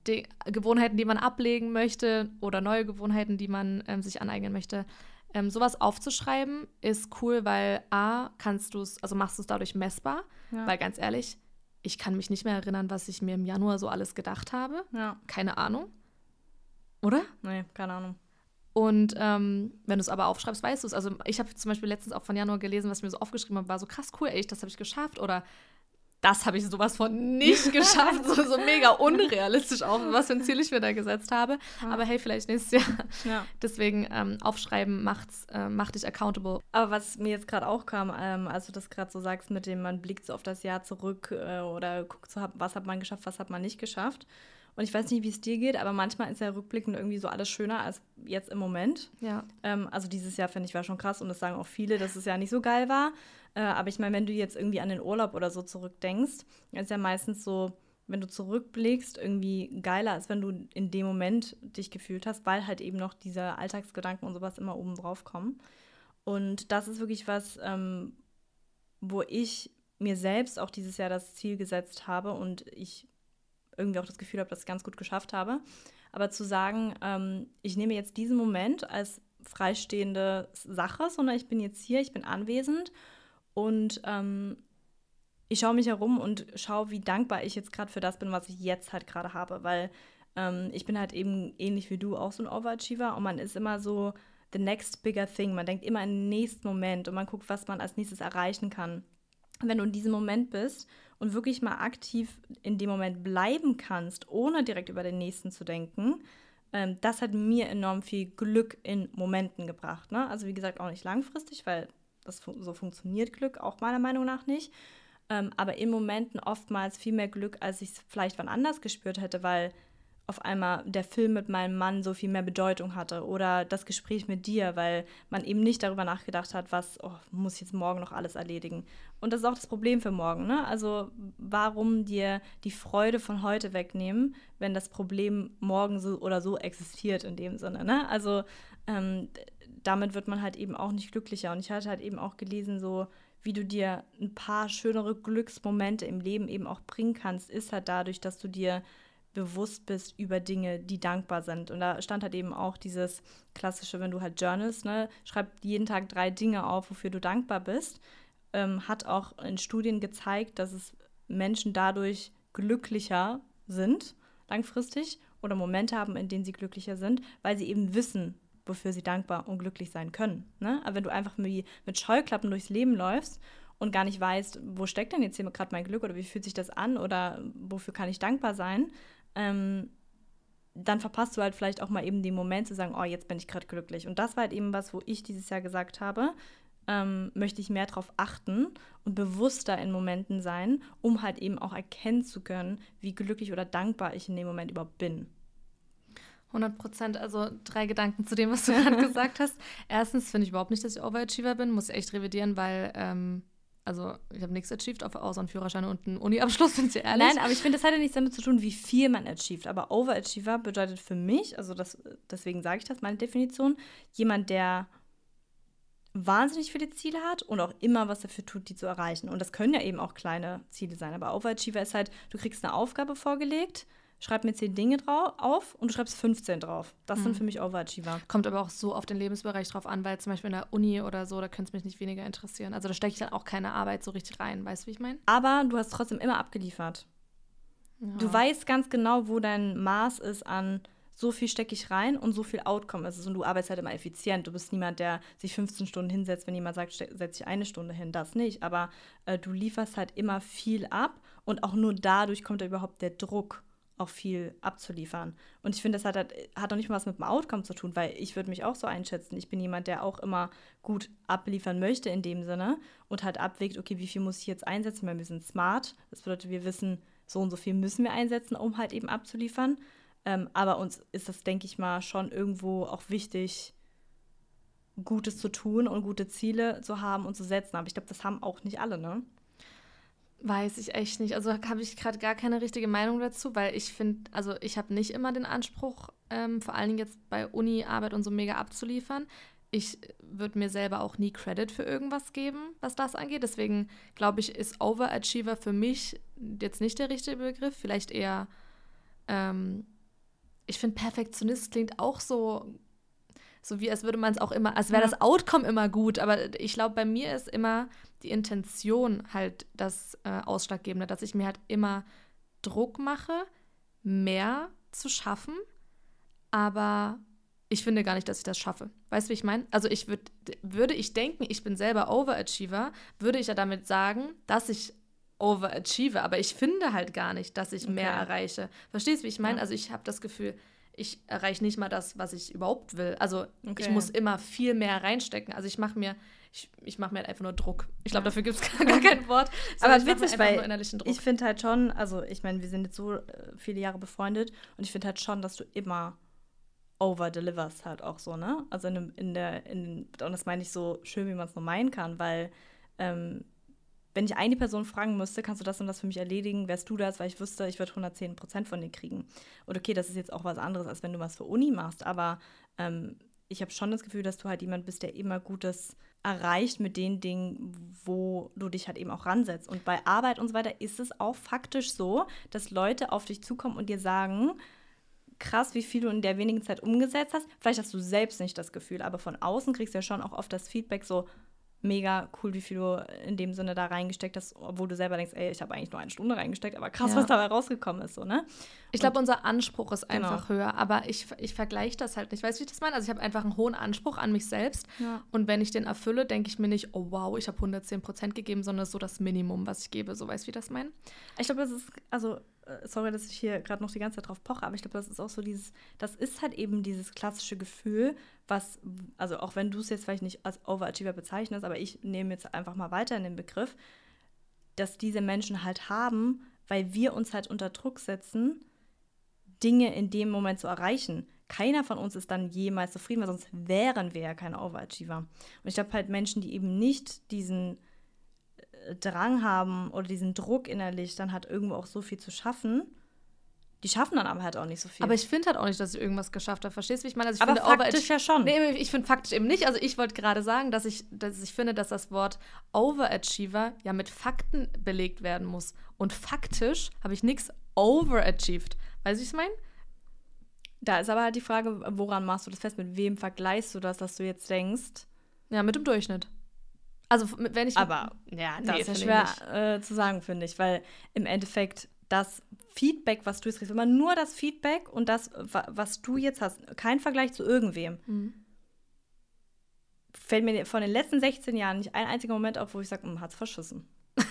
die Gewohnheiten, die man ablegen möchte oder neue Gewohnheiten, die man ähm, sich aneignen möchte. Ähm, sowas aufzuschreiben ist cool, weil A, kannst du es, also machst du es dadurch messbar, ja. weil ganz ehrlich, ich kann mich nicht mehr erinnern, was ich mir im Januar so alles gedacht habe. Ja. Keine Ahnung. Oder? Nee, keine Ahnung. Und ähm, wenn du es aber aufschreibst, weißt du es. Also ich habe zum Beispiel letztens auch von Januar gelesen, was ich mir so aufgeschrieben habe, war so krass cool, ey, das habe ich geschafft. Oder das habe ich sowas von nicht geschafft. so, so mega unrealistisch auch, was für ein Ziel ich mir da gesetzt habe. Ja. Aber hey, vielleicht nächstes Jahr. Ja. Deswegen ähm, aufschreiben macht's, äh, macht dich accountable. Aber was mir jetzt gerade auch kam, ähm, als du das gerade so sagst, mit dem man blickt so auf das Jahr zurück äh, oder guckt so, was hat man geschafft, was hat man nicht geschafft. Und ich weiß nicht, wie es dir geht, aber manchmal ist ja rückblickend irgendwie so alles schöner als jetzt im Moment. Ja. Ähm, also dieses Jahr finde ich war schon krass und das sagen auch viele, dass es ja nicht so geil war. Äh, aber ich meine, wenn du jetzt irgendwie an den Urlaub oder so zurückdenkst, ist ja meistens so, wenn du zurückblickst, irgendwie geiler, als wenn du in dem Moment dich gefühlt hast, weil halt eben noch diese Alltagsgedanken und sowas immer oben drauf kommen. Und das ist wirklich was, ähm, wo ich mir selbst auch dieses Jahr das Ziel gesetzt habe und ich irgendwie auch das Gefühl habe, dass ich ganz gut geschafft habe. Aber zu sagen, ähm, ich nehme jetzt diesen Moment als freistehende Sache, sondern ich bin jetzt hier, ich bin anwesend und ähm, ich schaue mich herum und schaue, wie dankbar ich jetzt gerade für das bin, was ich jetzt halt gerade habe. Weil ähm, ich bin halt eben ähnlich wie du auch so ein Overachiever und man ist immer so the next bigger thing. Man denkt immer den nächsten Moment und man guckt, was man als nächstes erreichen kann. Wenn du in diesem Moment bist und wirklich mal aktiv in dem Moment bleiben kannst, ohne direkt über den nächsten zu denken, ähm, das hat mir enorm viel Glück in Momenten gebracht. Ne? Also wie gesagt, auch nicht langfristig, weil das so funktioniert Glück auch meiner Meinung nach nicht. Ähm, aber in Momenten oftmals viel mehr Glück, als ich es vielleicht wann anders gespürt hätte, weil auf einmal der Film mit meinem Mann so viel mehr Bedeutung hatte oder das Gespräch mit dir, weil man eben nicht darüber nachgedacht hat, was oh, muss ich jetzt morgen noch alles erledigen. Und das ist auch das Problem für morgen. Ne? Also warum dir die Freude von heute wegnehmen, wenn das Problem morgen so oder so existiert in dem Sinne. Ne? Also ähm, damit wird man halt eben auch nicht glücklicher. Und ich hatte halt eben auch gelesen, so wie du dir ein paar schönere Glücksmomente im Leben eben auch bringen kannst, ist halt dadurch, dass du dir bewusst bist über Dinge, die dankbar sind. Und da stand halt eben auch dieses klassische, wenn du halt journalst, ne, schreib jeden Tag drei Dinge auf, wofür du dankbar bist. Ähm, hat auch in Studien gezeigt, dass es Menschen dadurch glücklicher sind, langfristig, oder Momente haben, in denen sie glücklicher sind, weil sie eben wissen, wofür sie dankbar und glücklich sein können. Ne? Aber wenn du einfach mit, Scheuklappen durchs Leben läufst und gar nicht weißt, wo steckt denn jetzt hier gerade mein Glück oder wie fühlt sich das an oder wofür kann ich dankbar sein, ähm, dann verpasst du halt vielleicht auch mal eben den Moment zu sagen, oh, jetzt bin ich gerade glücklich. Und das war halt eben was, wo ich dieses Jahr gesagt habe, ähm, möchte ich mehr darauf achten und bewusster in Momenten sein, um halt eben auch erkennen zu können, wie glücklich oder dankbar ich in dem Moment überhaupt bin. 100 Prozent. Also drei Gedanken zu dem, was du gerade gesagt hast. Erstens finde ich überhaupt nicht, dass ich Overachiever bin. Muss ich echt revidieren, weil ähm, also ich habe nichts achieved, außer einen Führerschein und einen Uni-Abschluss, bin ich ehrlich. Nein, aber ich finde, das hat ja nichts damit zu tun, wie viel man achieved. Aber Overachiever bedeutet für mich, also das, deswegen sage ich das, meine Definition, jemand, der wahnsinnig viele Ziele hat und auch immer was dafür tut, die zu erreichen. Und das können ja eben auch kleine Ziele sein. Aber Overachiever ist halt, du kriegst eine Aufgabe vorgelegt, schreib mir 10 Dinge drauf auf und du schreibst 15 drauf. Das Mhm. sind für mich Overachiever. Kommt aber auch so auf den Lebensbereich drauf an, weil zum Beispiel in der Uni oder so, da könnte es mich nicht weniger interessieren. Also da stecke ich dann auch keine Arbeit so richtig rein. Weißt du, wie ich meine? Aber du hast trotzdem immer abgeliefert. Du weißt ganz genau, wo dein Maß ist an so viel stecke ich rein und so viel Outcome ist es. Und du arbeitest halt immer effizient. Du bist niemand, der sich 15 Stunden hinsetzt, wenn jemand sagt, ste- setz dich eine Stunde hin. Das nicht. Aber äh, du lieferst halt immer viel ab und auch nur dadurch kommt da überhaupt der Druck, auch viel abzuliefern. Und ich finde, das hat, hat auch nicht mal was mit dem Outcome zu tun, weil ich würde mich auch so einschätzen. Ich bin jemand, der auch immer gut abliefern möchte in dem Sinne und halt abwägt, okay, wie viel muss ich jetzt einsetzen? Weil wir sind smart. Das bedeutet, wir wissen, so und so viel müssen wir einsetzen, um halt eben abzuliefern. Ähm, aber uns ist das, denke ich mal, schon irgendwo auch wichtig, Gutes zu tun und gute Ziele zu haben und zu setzen. Aber ich glaube, das haben auch nicht alle, ne? Weiß ich echt nicht. Also habe ich gerade gar keine richtige Meinung dazu, weil ich finde, also ich habe nicht immer den Anspruch, ähm, vor allen Dingen jetzt bei Uni-Arbeit und so mega abzuliefern. Ich würde mir selber auch nie Credit für irgendwas geben, was das angeht. Deswegen glaube ich, ist Overachiever für mich jetzt nicht der richtige Begriff. Vielleicht eher, ähm, ich finde, Perfektionist klingt auch so, so wie als würde man es auch immer, als wäre Ja. das Outcome immer gut. Aber ich glaube, bei mir ist immer die Intention halt das äh, Ausschlaggebende, dass ich mir halt immer Druck mache, mehr zu schaffen, aber ich finde gar nicht, dass ich das schaffe. Weißt du, wie ich meine? Also ich würd, würde ich denken, ich bin selber Overachiever, würde ich ja damit sagen, dass ich overachieve, aber ich finde halt gar nicht, dass ich mehr Okay. erreiche. Verstehst du, wie ich meine? Ja. Also ich habe das Gefühl, ich erreiche nicht mal das, was ich überhaupt will. Also ich Okay. muss immer viel mehr reinstecken. Also ich mache mir, ich, ich mache mir halt einfach nur Druck. Ich glaube, Ja. dafür gibt es gar, gar kein Wort. Aber ich witzig, weil nur innerlichen Druck. Ich finde halt schon, also ich meine, wir sind jetzt so äh, viele Jahre befreundet und ich finde halt schon, dass du immer over-deliverst halt auch so, ne? Also in, in der, in, und das meine ich so schön, wie man es nur meinen kann, weil ähm, wenn ich eine Person fragen müsste, kannst du das und das für mich erledigen, wärst du das, weil ich wüsste, ich würde 110 Prozent von dir kriegen. Und okay, das ist jetzt auch was anderes, als wenn du was für Uni machst, aber ähm, ich habe schon das Gefühl, dass du halt jemand bist, der immer Gutes erreicht mit den Dingen, wo du dich halt eben auch ransetzt. Und bei Arbeit und so weiter ist es auch faktisch so, dass Leute auf dich zukommen und dir sagen, krass, wie viel du in der wenigen Zeit umgesetzt hast. Vielleicht hast du selbst nicht das Gefühl, aber von außen kriegst du ja schon auch oft das Feedback so, mega cool, wie viel du in dem Sinne da reingesteckt hast, obwohl du selber denkst, ey, ich habe eigentlich nur eine Stunde reingesteckt, aber krass, Ja. was dabei rausgekommen ist, so, ne? Ich glaube, unser Anspruch ist Genau. einfach höher, aber ich, ich vergleiche das halt nicht. Weißt du, wie ich das meine? Also ich habe einfach einen hohen Anspruch an mich selbst Ja. und wenn ich den erfülle, denke ich mir nicht, oh wow, ich habe 110 Prozent gegeben, sondern so das Minimum, was ich gebe. So weißt du, wie ich das meine? Ich glaube, das ist, also, sorry, dass ich hier gerade noch die ganze Zeit drauf poche, aber ich glaube, das ist auch so dieses, das ist halt eben dieses klassische Gefühl, was, also auch wenn du es jetzt vielleicht nicht als Overachiever bezeichnest, aber ich nehme jetzt einfach mal weiter in den Begriff, dass diese Menschen halt haben, weil wir uns halt unter Druck setzen, Dinge in dem Moment zu erreichen. Keiner von uns ist dann jemals zufrieden, weil sonst wären wir ja keine Overachiever. Und ich glaube halt Menschen, die eben nicht diesen äh, Drang haben oder diesen Druck innerlich, dann halt irgendwo auch so viel zu schaffen, die schaffen dann aber halt auch nicht so viel. Aber ich finde halt auch nicht, dass ich irgendwas geschafft habe. Verstehst du, wie ich meine? Also ich Aber finde faktisch ja schon. Nee, ich finde faktisch eben nicht. Also ich wollte gerade sagen, dass ich, dass ich finde, dass das Wort Overachiever ja mit Fakten belegt werden muss. Und faktisch habe ich nichts overachieved. Weißt du, wie ich meine? Da ist aber halt die Frage, woran machst du das fest? Mit wem vergleichst du das, dass du jetzt denkst? Ja, mit dem Durchschnitt. Also wenn ich. Aber ja, das Nee, ist ja schwer äh, zu sagen, finde ich, weil im Endeffekt das Feedback, was du jetzt kriegst, man nur das Feedback und das, wa- was du jetzt hast, kein Vergleich zu irgendwem, Mhm. fällt mir von den letzten 16 Jahren nicht ein einziger Moment auf, wo ich sage, hat's verschissen.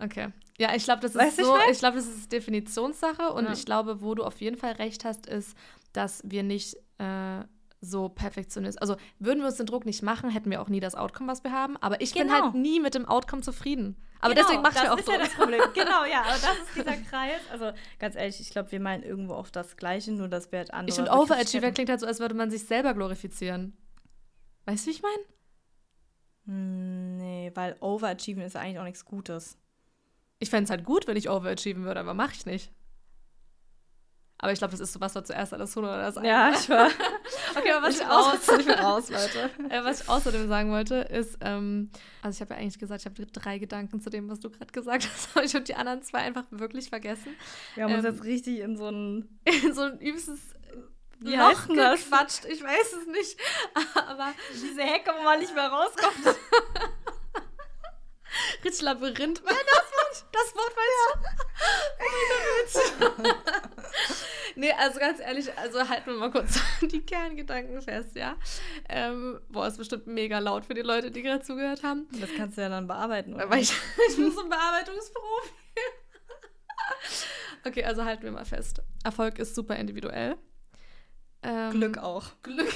Okay. Ja, ich glaube, das ist Weißt so, ich ich glaube, das ist Definitionssache und Ja. ich glaube, wo du auf jeden Fall recht hast, ist, dass wir nicht äh, so perfektionist. Also würden wir uns den Druck nicht machen, hätten wir auch nie das Outcome, was wir haben. Aber ich bin Genau. halt nie mit dem Outcome zufrieden. Aber Genau, deswegen das mir auch ist ja das Problem. Genau, ja, aber das ist dieser Kreis. Also ganz ehrlich, ich glaube, wir meinen irgendwo auch das Gleiche, nur das wird andere. Ich finde, Overachiever klingt halt so, als würde man sich selber glorifizieren. Weißt du, wie ich meine? Hm, Nee, weil Overachieven ist ja eigentlich auch nichts Gutes. Ich fände es halt gut, wenn ich overachieven würde, aber mache ich nicht. Aber ich glaube, das ist so, was war zuerst, das Huhn oder das Ei. Ja, ich war. Okay, aber was ich, ich bin raus, Leute. Äh, was ich außerdem sagen wollte, ist, ähm, also ich habe ja eigentlich gesagt, ich habe drei Gedanken zu dem, was du gerade gesagt hast, aber ich habe die anderen zwei einfach wirklich vergessen. Wir haben ähm, uns jetzt richtig in so ein in so ein übstes wie Loch gequatscht. Ich weiß es nicht. Aber diese Hecke, wo man nicht mehr rauskommt. Richtig Labyrinth. Ja, das Wort, das Wort ja. oh nee, also ganz ehrlich, also halten wir mal kurz die Kerngedanken fest, ja. Ähm, boah, ist bestimmt mega laut für die Leute, die gerade zugehört haben. Das kannst du ja dann bearbeiten, oder? Weil ich, ich bin so ein Bearbeitungsprofi. okay, also halten wir mal fest. Erfolg ist super individuell. Ähm, Glück auch. Glück.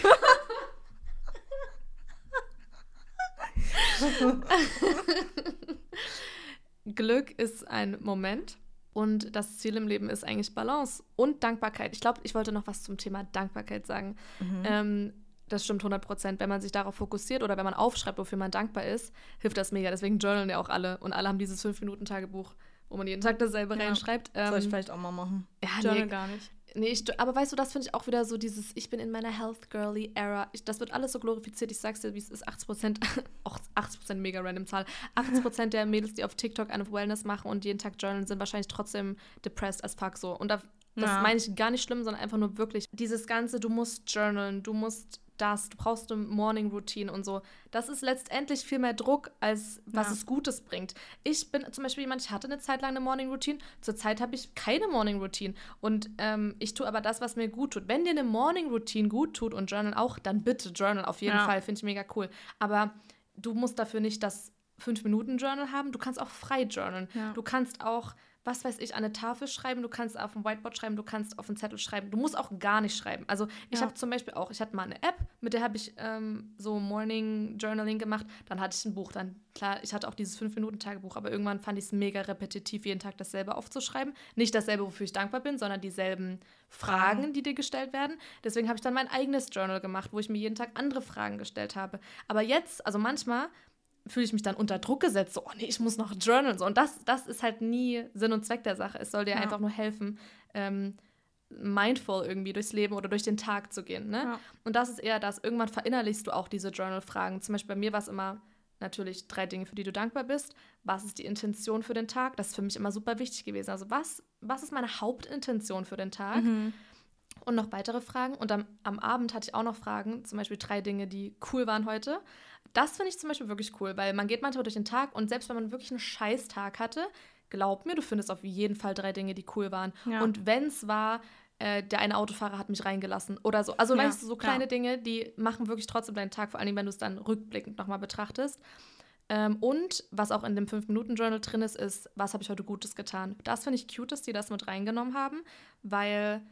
Glück ist ein Moment und das Ziel im Leben ist eigentlich Balance und Dankbarkeit. Ich glaube, ich wollte noch was zum Thema Dankbarkeit sagen. Mhm. Ähm, das stimmt 100 Prozent. Wenn man sich darauf fokussiert oder wenn man aufschreibt, wofür man dankbar ist, hilft das mega. Deswegen journalen ja auch alle und alle haben dieses 5-Minuten-Tagebuch, wo man jeden Tag dasselbe ja. reinschreibt. Ähm, Soll ich ähm, vielleicht auch mal machen? Ja, Journal nee, gar nicht. Nee, ich, aber weißt du, das finde ich auch wieder so dieses, ich bin in meiner Health Girly Era. Ich, das wird alles so glorifiziert. Ich sag's dir, wie es ist. 80 Prozent, auch 80 Prozent mega random Zahl. 80 Prozent der Mädels, die auf TikTok eine Wellness machen und jeden Tag journalen, sind wahrscheinlich trotzdem depressed as fuck so. Und da, das ja. meine ich gar nicht schlimm, sondern einfach nur wirklich dieses Ganze, du musst journalen, du musst das, du brauchst eine Morning Routine und so. Das ist letztendlich viel mehr Druck, als was ja. es Gutes bringt. Ich bin zum Beispiel jemand, ich hatte eine Zeit lang eine Morning Routine. Zurzeit habe ich keine Morning Routine. Und ähm, ich tue aber das, was mir gut tut. Wenn dir eine Morning Routine gut tut und Journal auch, dann bitte Journal auf jeden ja. Fall. Finde ich mega cool. Aber du musst dafür nicht das 5-Minuten-Journal haben. Du kannst auch frei journalen. Ja. Du kannst auch was weiß ich, an eine Tafel schreiben, du kannst auf ein Whiteboard schreiben, du kannst auf einen Zettel schreiben. Du musst auch gar nicht schreiben. Also ich ja. habe zum Beispiel auch, ich hatte mal eine App, mit der habe ich ähm, so Morning Journaling gemacht. Dann hatte ich ein Buch. Dann, klar, ich hatte auch dieses 5-Minuten-Tagebuch, aber irgendwann fand ich es mega repetitiv, jeden Tag dasselbe aufzuschreiben. Nicht dasselbe, wofür ich dankbar bin, sondern dieselben Fragen, die dir gestellt werden. Deswegen habe ich dann mein eigenes Journal gemacht, wo ich mir jeden Tag andere Fragen gestellt habe. Aber jetzt, also manchmal fühle ich mich dann unter Druck gesetzt, so, oh nee, ich muss noch journalen. So. Und das, das ist halt nie Sinn und Zweck der Sache. Es soll dir ja. einfach nur helfen, ähm, mindful irgendwie durchs Leben oder durch den Tag zu gehen. Ne? Ja. Und das ist eher das, irgendwann verinnerlichst du auch diese Journal-Fragen. Zum Beispiel bei mir war es immer natürlich drei Dinge, für die du dankbar bist. Was ist die Intention für den Tag? Das ist für mich immer super wichtig gewesen. Also was, was ist meine Hauptintention für den Tag? Mhm. Und noch weitere Fragen. Und am, am Abend hatte ich auch noch Fragen, zum Beispiel drei Dinge, die cool waren heute. Das finde ich zum Beispiel wirklich cool, weil man geht manchmal durch den Tag und selbst wenn man wirklich einen Scheißtag hatte, glaub mir, du findest auf jeden Fall drei Dinge, die cool waren. Ja. Und wenn es war, äh, der eine Autofahrer hat mich reingelassen oder so. Also ja. weißt du, so kleine ja. Dinge, die machen wirklich trotzdem deinen Tag, vor allem wenn du es dann rückblickend nochmal betrachtest. Ähm, und was auch in dem 5-Minuten-Journal drin ist, ist, was habe ich heute Gutes getan. Das finde ich cute, dass die das mit reingenommen haben, weil,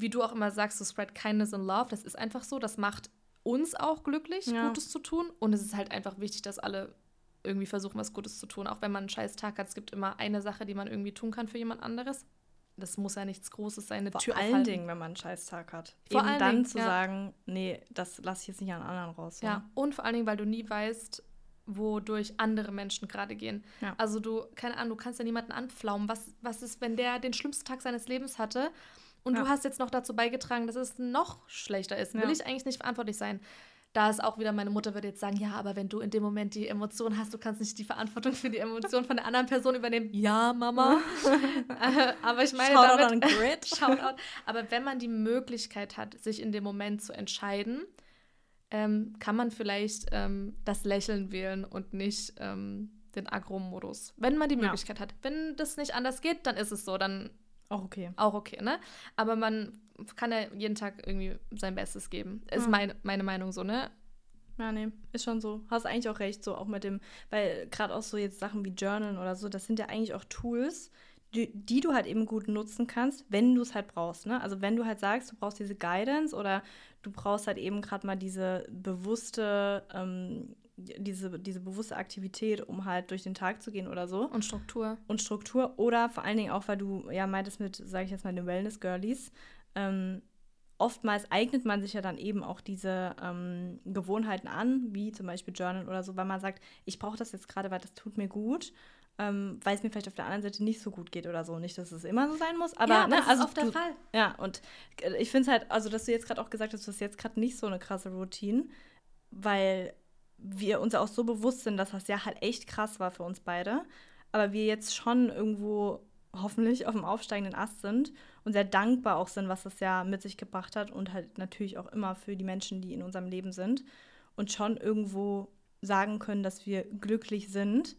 wie du auch immer sagst, so spread kindness and love, das ist einfach so, das macht uns auch glücklich, ja. Gutes zu tun. Und es ist halt einfach wichtig, dass alle irgendwie versuchen, was Gutes zu tun. Auch wenn man einen scheiß Tag hat, es gibt immer eine Sache, die man irgendwie tun kann für jemand anderes. Das muss ja nichts Großes sein. Eine Vor Tür allen aufhalten. Dingen, wenn man einen scheiß Tag hat. Vor Eben dann Dingen, zu ja. sagen, nee, das lasse ich jetzt nicht an anderen raus. Ja, und vor allen Dingen, weil du nie weißt, wodurch andere Menschen gerade gehen. Ja. Also du, keine Ahnung, du kannst ja niemanden anpflaumen. Was, was ist, wenn der den schlimmsten Tag seines Lebens hatte und ja. du hast jetzt noch dazu beigetragen, dass es noch schlechter ist. Will ich eigentlich nicht verantwortlich sein. Da ist auch wieder, meine Mutter würde jetzt sagen, ja, aber wenn du in dem Moment die Emotion hast, du kannst nicht die Verantwortung für die Emotion von der anderen Person übernehmen. Ja, Mama. Äh, aber ich meine, Shoutout damit, an Grid. Shoutout. Aber wenn man die Möglichkeit hat, sich in dem Moment zu entscheiden, ähm, kann man vielleicht ähm, das Lächeln wählen und nicht ähm, den Agro-Modus. Wenn man die Möglichkeit ja. hat. Wenn das nicht anders geht, dann ist es so. Dann auch okay. Auch okay, ne? Aber man kann ja jeden Tag irgendwie sein Bestes geben. Ist ja. mein, meine Meinung so, ne? Ja, nee, ist schon so. Hast eigentlich auch recht, so auch mit dem, weil gerade auch so jetzt Sachen wie Journalen oder so, das sind ja eigentlich auch Tools, die, die du halt eben gut nutzen kannst, wenn du es halt brauchst, ne? Also wenn du halt sagst, du brauchst diese Guidance oder du brauchst halt eben gerade mal diese bewusste ähm, diese, diese bewusste Aktivität, um halt durch den Tag zu gehen oder so. Und Struktur. Und Struktur. Oder vor allen Dingen auch, weil du ja meintest mit, sage ich jetzt mal, den Wellness-Girlies, ähm, oftmals eignet man sich ja dann eben auch diese ähm, Gewohnheiten an, wie zum Beispiel Journal oder so, weil man sagt, ich brauche das jetzt gerade, weil das tut mir gut. ähm, weil es mir vielleicht auf der anderen Seite nicht so gut geht oder so. Nicht, dass es immer so sein muss, aber ja, ne, das also ist oft der Fall. Ja, und äh, ich finde es halt, also dass du jetzt gerade auch gesagt hast, du hast jetzt gerade nicht so eine krasse Routine, weil wir uns auch so bewusst sind, dass das ja halt echt krass war für uns beide, aber wir jetzt schon irgendwo hoffentlich auf dem aufsteigenden Ast sind und sehr dankbar auch sind, was das Jahr mit sich gebracht hat und halt natürlich auch immer für die Menschen, die in unserem Leben sind und schon irgendwo sagen können, dass wir glücklich sind,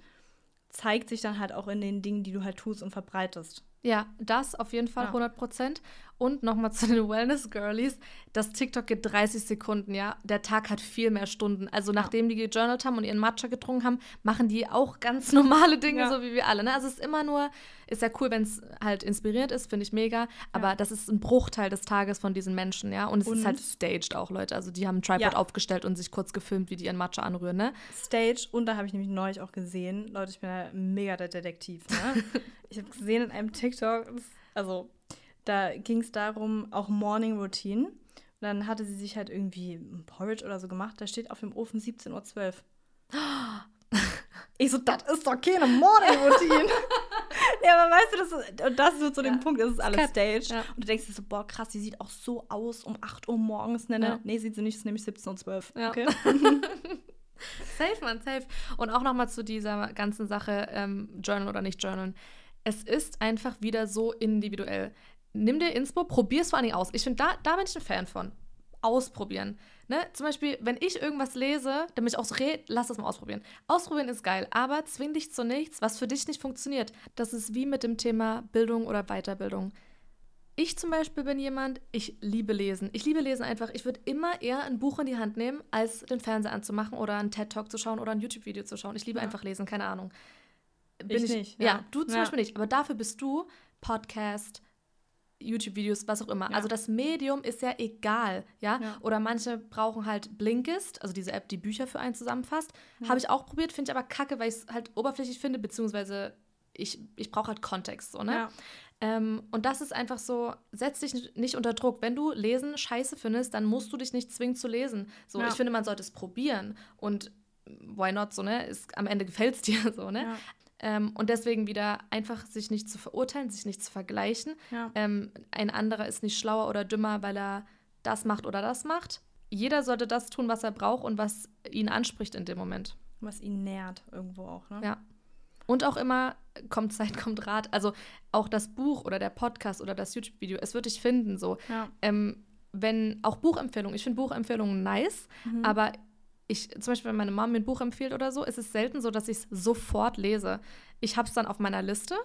zeigt sich dann halt auch in den Dingen, die du halt tust und verbreitest. Ja, das auf jeden Fall Ja. 100 Prozent. Und nochmal zu den Wellness-Girlies. Das TikTok geht 30 Sekunden, ja. Der Tag hat viel mehr Stunden. Also nachdem die gejournalt haben und ihren Matcha getrunken haben, machen die auch ganz normale Dinge, Ja. so wie wir alle. Ne? Also es ist immer nur, ist ja cool, wenn es halt inspirierend ist, finde ich mega. Aber Ja. das ist ein Bruchteil des Tages von diesen Menschen, ja. Und es Und- ist halt staged auch, Leute. Also die haben ein Tripod Ja. aufgestellt und sich kurz gefilmt, wie die ihren Matcha anrühren, ne? Stage und da habe ich nämlich neulich auch gesehen, Leute, ich bin ja mega der Detektiv, ne? ich habe gesehen in einem TikTok, also da ging es darum, auch Morning Routine. Und dann hatte sie sich halt irgendwie ein Porridge oder so gemacht, da steht auf dem Ofen 17.12 Uhr. Ich so, das ist doch keine Morning Routine. ja, aber weißt du, das ist, und das ist so zu dem Ja. Punkt, das ist alles Cap. staged. Ja. Und du denkst dir so, boah, krass, die sieht auch so aus um 8 Uhr morgens. Ne, ne? Ja. Nee, sieht sie nicht, es ist nämlich 17.12 Uhr. Ja. Okay? Safe, man, safe. Und auch nochmal zu dieser ganzen Sache, ähm, Journal oder nicht Journalen. Es ist einfach wieder so individuell. Nimm dir Inspo, probier es vor allen Dingen aus. Ich finde, da, da bin ich ein Fan von. Ausprobieren. Ne? Zum Beispiel, wenn ich irgendwas lese, damit ich auch so rede, lass das mal ausprobieren. Ausprobieren ist geil, aber zwing dich zu nichts, was für dich nicht funktioniert. Das ist wie mit dem Thema Bildung oder Weiterbildung. Ich zum Beispiel bin jemand, ich liebe Lesen. Ich liebe Lesen einfach. Ich würde immer eher ein Buch in die Hand nehmen, als den Fernseher anzumachen oder einen TED-Talk zu schauen oder ein YouTube-Video zu schauen. Ich liebe Ja. einfach Lesen, keine Ahnung. Ich nicht, Ja, ja. du zum Ja. Beispiel nicht. Aber dafür bist du Podcast, YouTube-Videos, was auch immer. Ja. Also das Medium ist ja egal, ja? Ja. Oder manche brauchen halt Blinkist, also diese App, die Bücher für einen zusammenfasst. Ja. Habe ich auch probiert, finde ich aber kacke, weil ich es halt oberflächlich finde, beziehungsweise ich, ich brauche halt Kontext, so, ne? Ähm, und das ist einfach so, setz dich nicht- unter Druck. Wenn du Lesen scheiße findest, dann musst du dich nicht zwingen zu lesen. So, ich finde, man sollte es probieren. Und why not, so, ne? Ist, am Ende gefällt es dir, so, ne? Ähm, und deswegen wieder einfach sich nicht zu verurteilen, sich nicht zu vergleichen. Ja. Ähm, ein anderer ist nicht schlauer oder dümmer, weil er das macht oder das macht. Jeder sollte das tun, was er braucht und was ihn anspricht in dem Moment. Was ihn nährt irgendwo auch, ne? Ja. Und auch immer, kommt Zeit, kommt Rat. Also auch das Buch oder der Podcast oder das YouTube-Video, es wird dich finden. So. Ja. Ähm, wenn auch Buchempfehlungen, ich finde Buchempfehlungen nice, Mhm. aber ich, zum Beispiel, wenn meine Mom mir ein Buch empfiehlt oder so, ist es selten so, dass ich es sofort lese. Ich habe es dann auf meiner Liste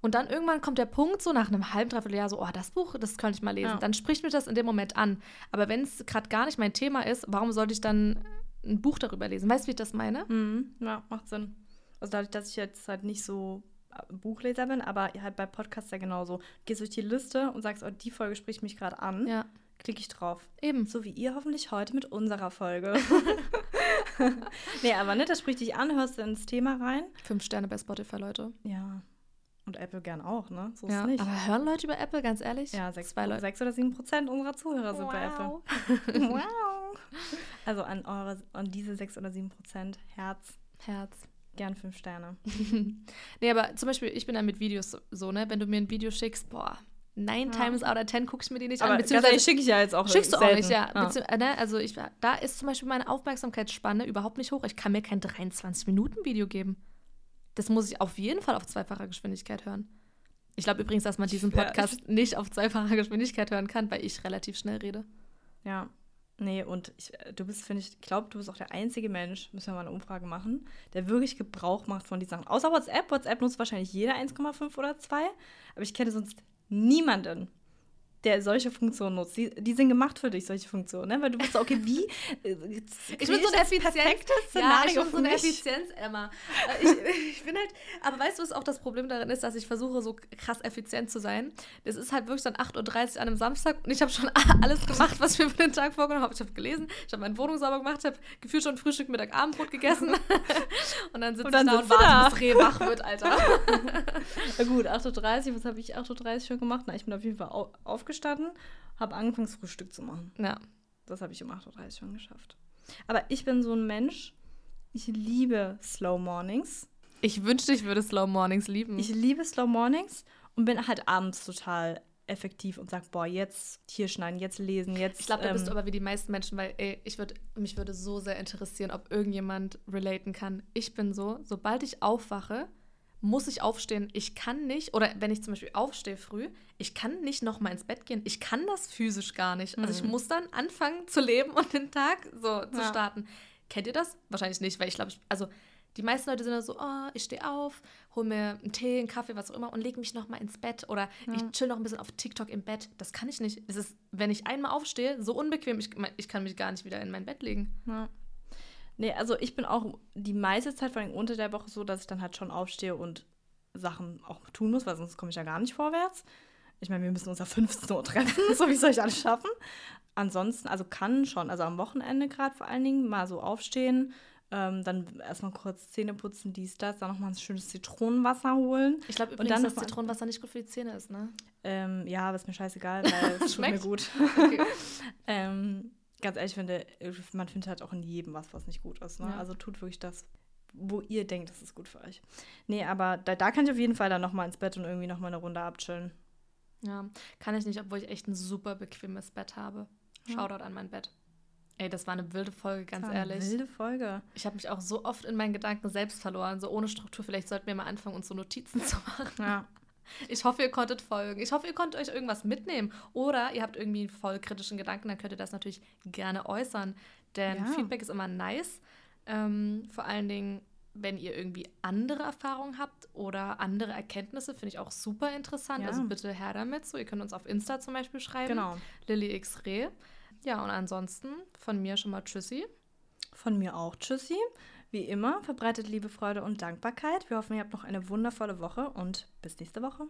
und dann irgendwann kommt der Punkt, so nach einem halben, dreiviertel Jahr, so, oh, das Buch, das könnte ich mal lesen. Ja. Dann spricht mich das in dem Moment an. Aber wenn es gerade gar nicht mein Thema ist, warum sollte ich dann ein Buch darüber lesen? Weißt du, wie ich das meine? Mhm. Ja, macht Sinn. Also dadurch, dass ich jetzt halt nicht so äh, Buchleser bin, aber halt bei Podcasts ja genauso. Du gehst durch die Liste und sagst, oh, die Folge spricht mich gerade an. Ja, Klicke ich drauf. eben. So wie ihr hoffentlich heute mit unserer Folge. nee, aber ne, das spricht dich an, hörst du ins Thema rein. Fünf Sterne bei Spotify, Leute. Ja. Und Apple gern auch, ne? So ist Ja, nicht. aber hören Leute über Apple, ganz ehrlich? ja, sechs, Zwei Leute. sechs oder sieben Prozent unserer Zuhörer sind bei Apple. Wow. wow. Also an eure, an diese sechs oder sieben Prozent Herz, Herz. gern fünf Sterne. nee, aber zum Beispiel, ich bin da mit Videos so, ne? Wenn du mir ein Video schickst, boah, nine Ja. times out of ten gucke ich mir die nicht Aber an. beziehungsweise schicke ich ja jetzt auch Schickst du auch selten. nicht, ja. Äh, ne? Also ich, da ist zum Beispiel meine Aufmerksamkeitsspanne überhaupt nicht hoch. Ich kann mir kein 23-Minuten-Video geben. Das muss ich auf jeden Fall auf zweifacher Geschwindigkeit hören. Ich glaube übrigens, dass man diesen Ja. Podcast nicht auf zweifacher Geschwindigkeit hören kann, weil ich relativ schnell rede. Ja. Nee, und ich, du bist, finde ich, glaube, du bist auch der einzige Mensch, müssen wir mal eine Umfrage machen, der wirklich Gebrauch macht von diesen Sachen. Außer WhatsApp. WhatsApp nutzt wahrscheinlich jeder 1,5 oder 2. Aber ich kenne sonst niemanden, der solche Funktionen nutzt. Die, die sind gemacht für dich, solche Funktionen, ne? Weil du bist so, okay, wie. äh, Ich bin so eine Effizienz. perfektes Ja, Szenario ich bin so eine. Effizienz, Emma. Äh, Ich, ich bin halt, aber weißt du, was auch das Problem darin ist, dass ich versuche, so krass effizient zu sein? Das ist halt wirklich dann 8.30 Uhr an einem Samstag und ich habe schon alles gemacht, was ich mir für den Tag vorgenommen habe. Ich habe gelesen, ich habe meine Wohnung sauber gemacht, ich habe gefühlt schon Frühstück, Mittag, Abendbrot gegessen. und dann sitze ich da und du da. warte, bis Reh wach wird, Alter. Na gut, 8.30 Uhr, was habe ich 8.30 Uhr schon gemacht? Na, ich bin auf jeden Fall au aufgestanden, habe angefangen, das Frühstück zu machen. Ja. Das habe ich um 8.30 Uhr schon geschafft. Aber ich bin so ein Mensch, ich liebe Slow Mornings. Ich wünschte, ich würde Slow Mornings lieben. Ich liebe Slow Mornings und bin halt abends total effektiv und sage, boah, jetzt hier schneiden, jetzt lesen, jetzt. Ich glaube, da bist du ähm, aber wie die meisten Menschen, weil ey, ich würd, mich würde so sehr interessieren, ob irgendjemand relaten kann. Ich bin so, sobald ich aufwache, muss ich aufstehen. Ich kann nicht, oder wenn ich zum Beispiel aufstehe früh, ich kann nicht noch mal ins Bett gehen. Ich kann das physisch gar nicht. Also ich mhm. muss dann anfangen zu leben und den Tag so zu ja. starten. Kennt ihr das? Wahrscheinlich nicht, weil ich glaube, also die meisten Leute sind dann so, oh, ich stehe auf, hole mir einen Tee, einen Kaffee, was auch immer und lege mich noch mal ins Bett oder ja. ich chill noch ein bisschen auf TikTok im Bett. Das kann ich nicht. Es ist, wenn ich einmal aufstehe, so unbequem, ich, ich kann mich gar nicht wieder in mein Bett legen. Ja. Nee, also ich bin auch die meiste Zeit, vor allem unter der Woche, so, dass ich dann halt schon aufstehe und Sachen auch tun muss, weil sonst komme ich ja gar nicht vorwärts. Ich meine, wir müssen uns ja 15 Uhr treffen, so wie soll ich alles schaffen? Ansonsten, also kann schon, also am Wochenende gerade vor allen Dingen mal so aufstehen, ähm, dann erstmal kurz Zähne putzen, dies, das, dann nochmal ein schönes Zitronenwasser holen. Ich glaube übrigens, dann dass Zitronenwasser nicht gut für die Zähne ist, ne? Ähm, ja, aber ist mir scheißegal, weil es tut mir gut. Okay. ähm, ganz ehrlich, finde, man findet halt auch in jedem was, was nicht gut ist. Ne? Ja. Also tut wirklich das, wo ihr denkt, das ist gut für euch. Nee, aber da, da kann ich auf jeden Fall dann nochmal ins Bett und irgendwie nochmal eine Runde abchillen. Ja, kann ich nicht, obwohl ich echt ein super bequemes Bett habe. Shoutout ja. an mein Bett. Ey, das war eine wilde Folge, ganz das war ehrlich. Eine wilde Folge. Ich habe mich auch so oft in meinen Gedanken selbst verloren, so ohne Struktur. Vielleicht sollten wir mal anfangen, uns so Notizen zu machen. Ja. Ich hoffe, ihr konntet folgen. Ich hoffe, ihr konntet euch irgendwas mitnehmen. Oder ihr habt irgendwie einen voll kritischen Gedanken, dann könnt ihr das natürlich gerne äußern. Denn ja. Feedback ist immer nice. Ähm, vor allen Dingen, wenn ihr irgendwie andere Erfahrungen habt oder andere Erkenntnisse, finde ich auch super interessant. Ja. Also bitte her damit. So, ihr könnt uns auf Insta zum Beispiel schreiben. Genau. Lilly X Re. Ja, und ansonsten von mir schon mal Tschüssi. Von mir auch Tschüssi. Wie immer, verbreitet Liebe, Freude und Dankbarkeit. Wir hoffen, ihr habt noch eine wundervolle Woche und bis nächste Woche.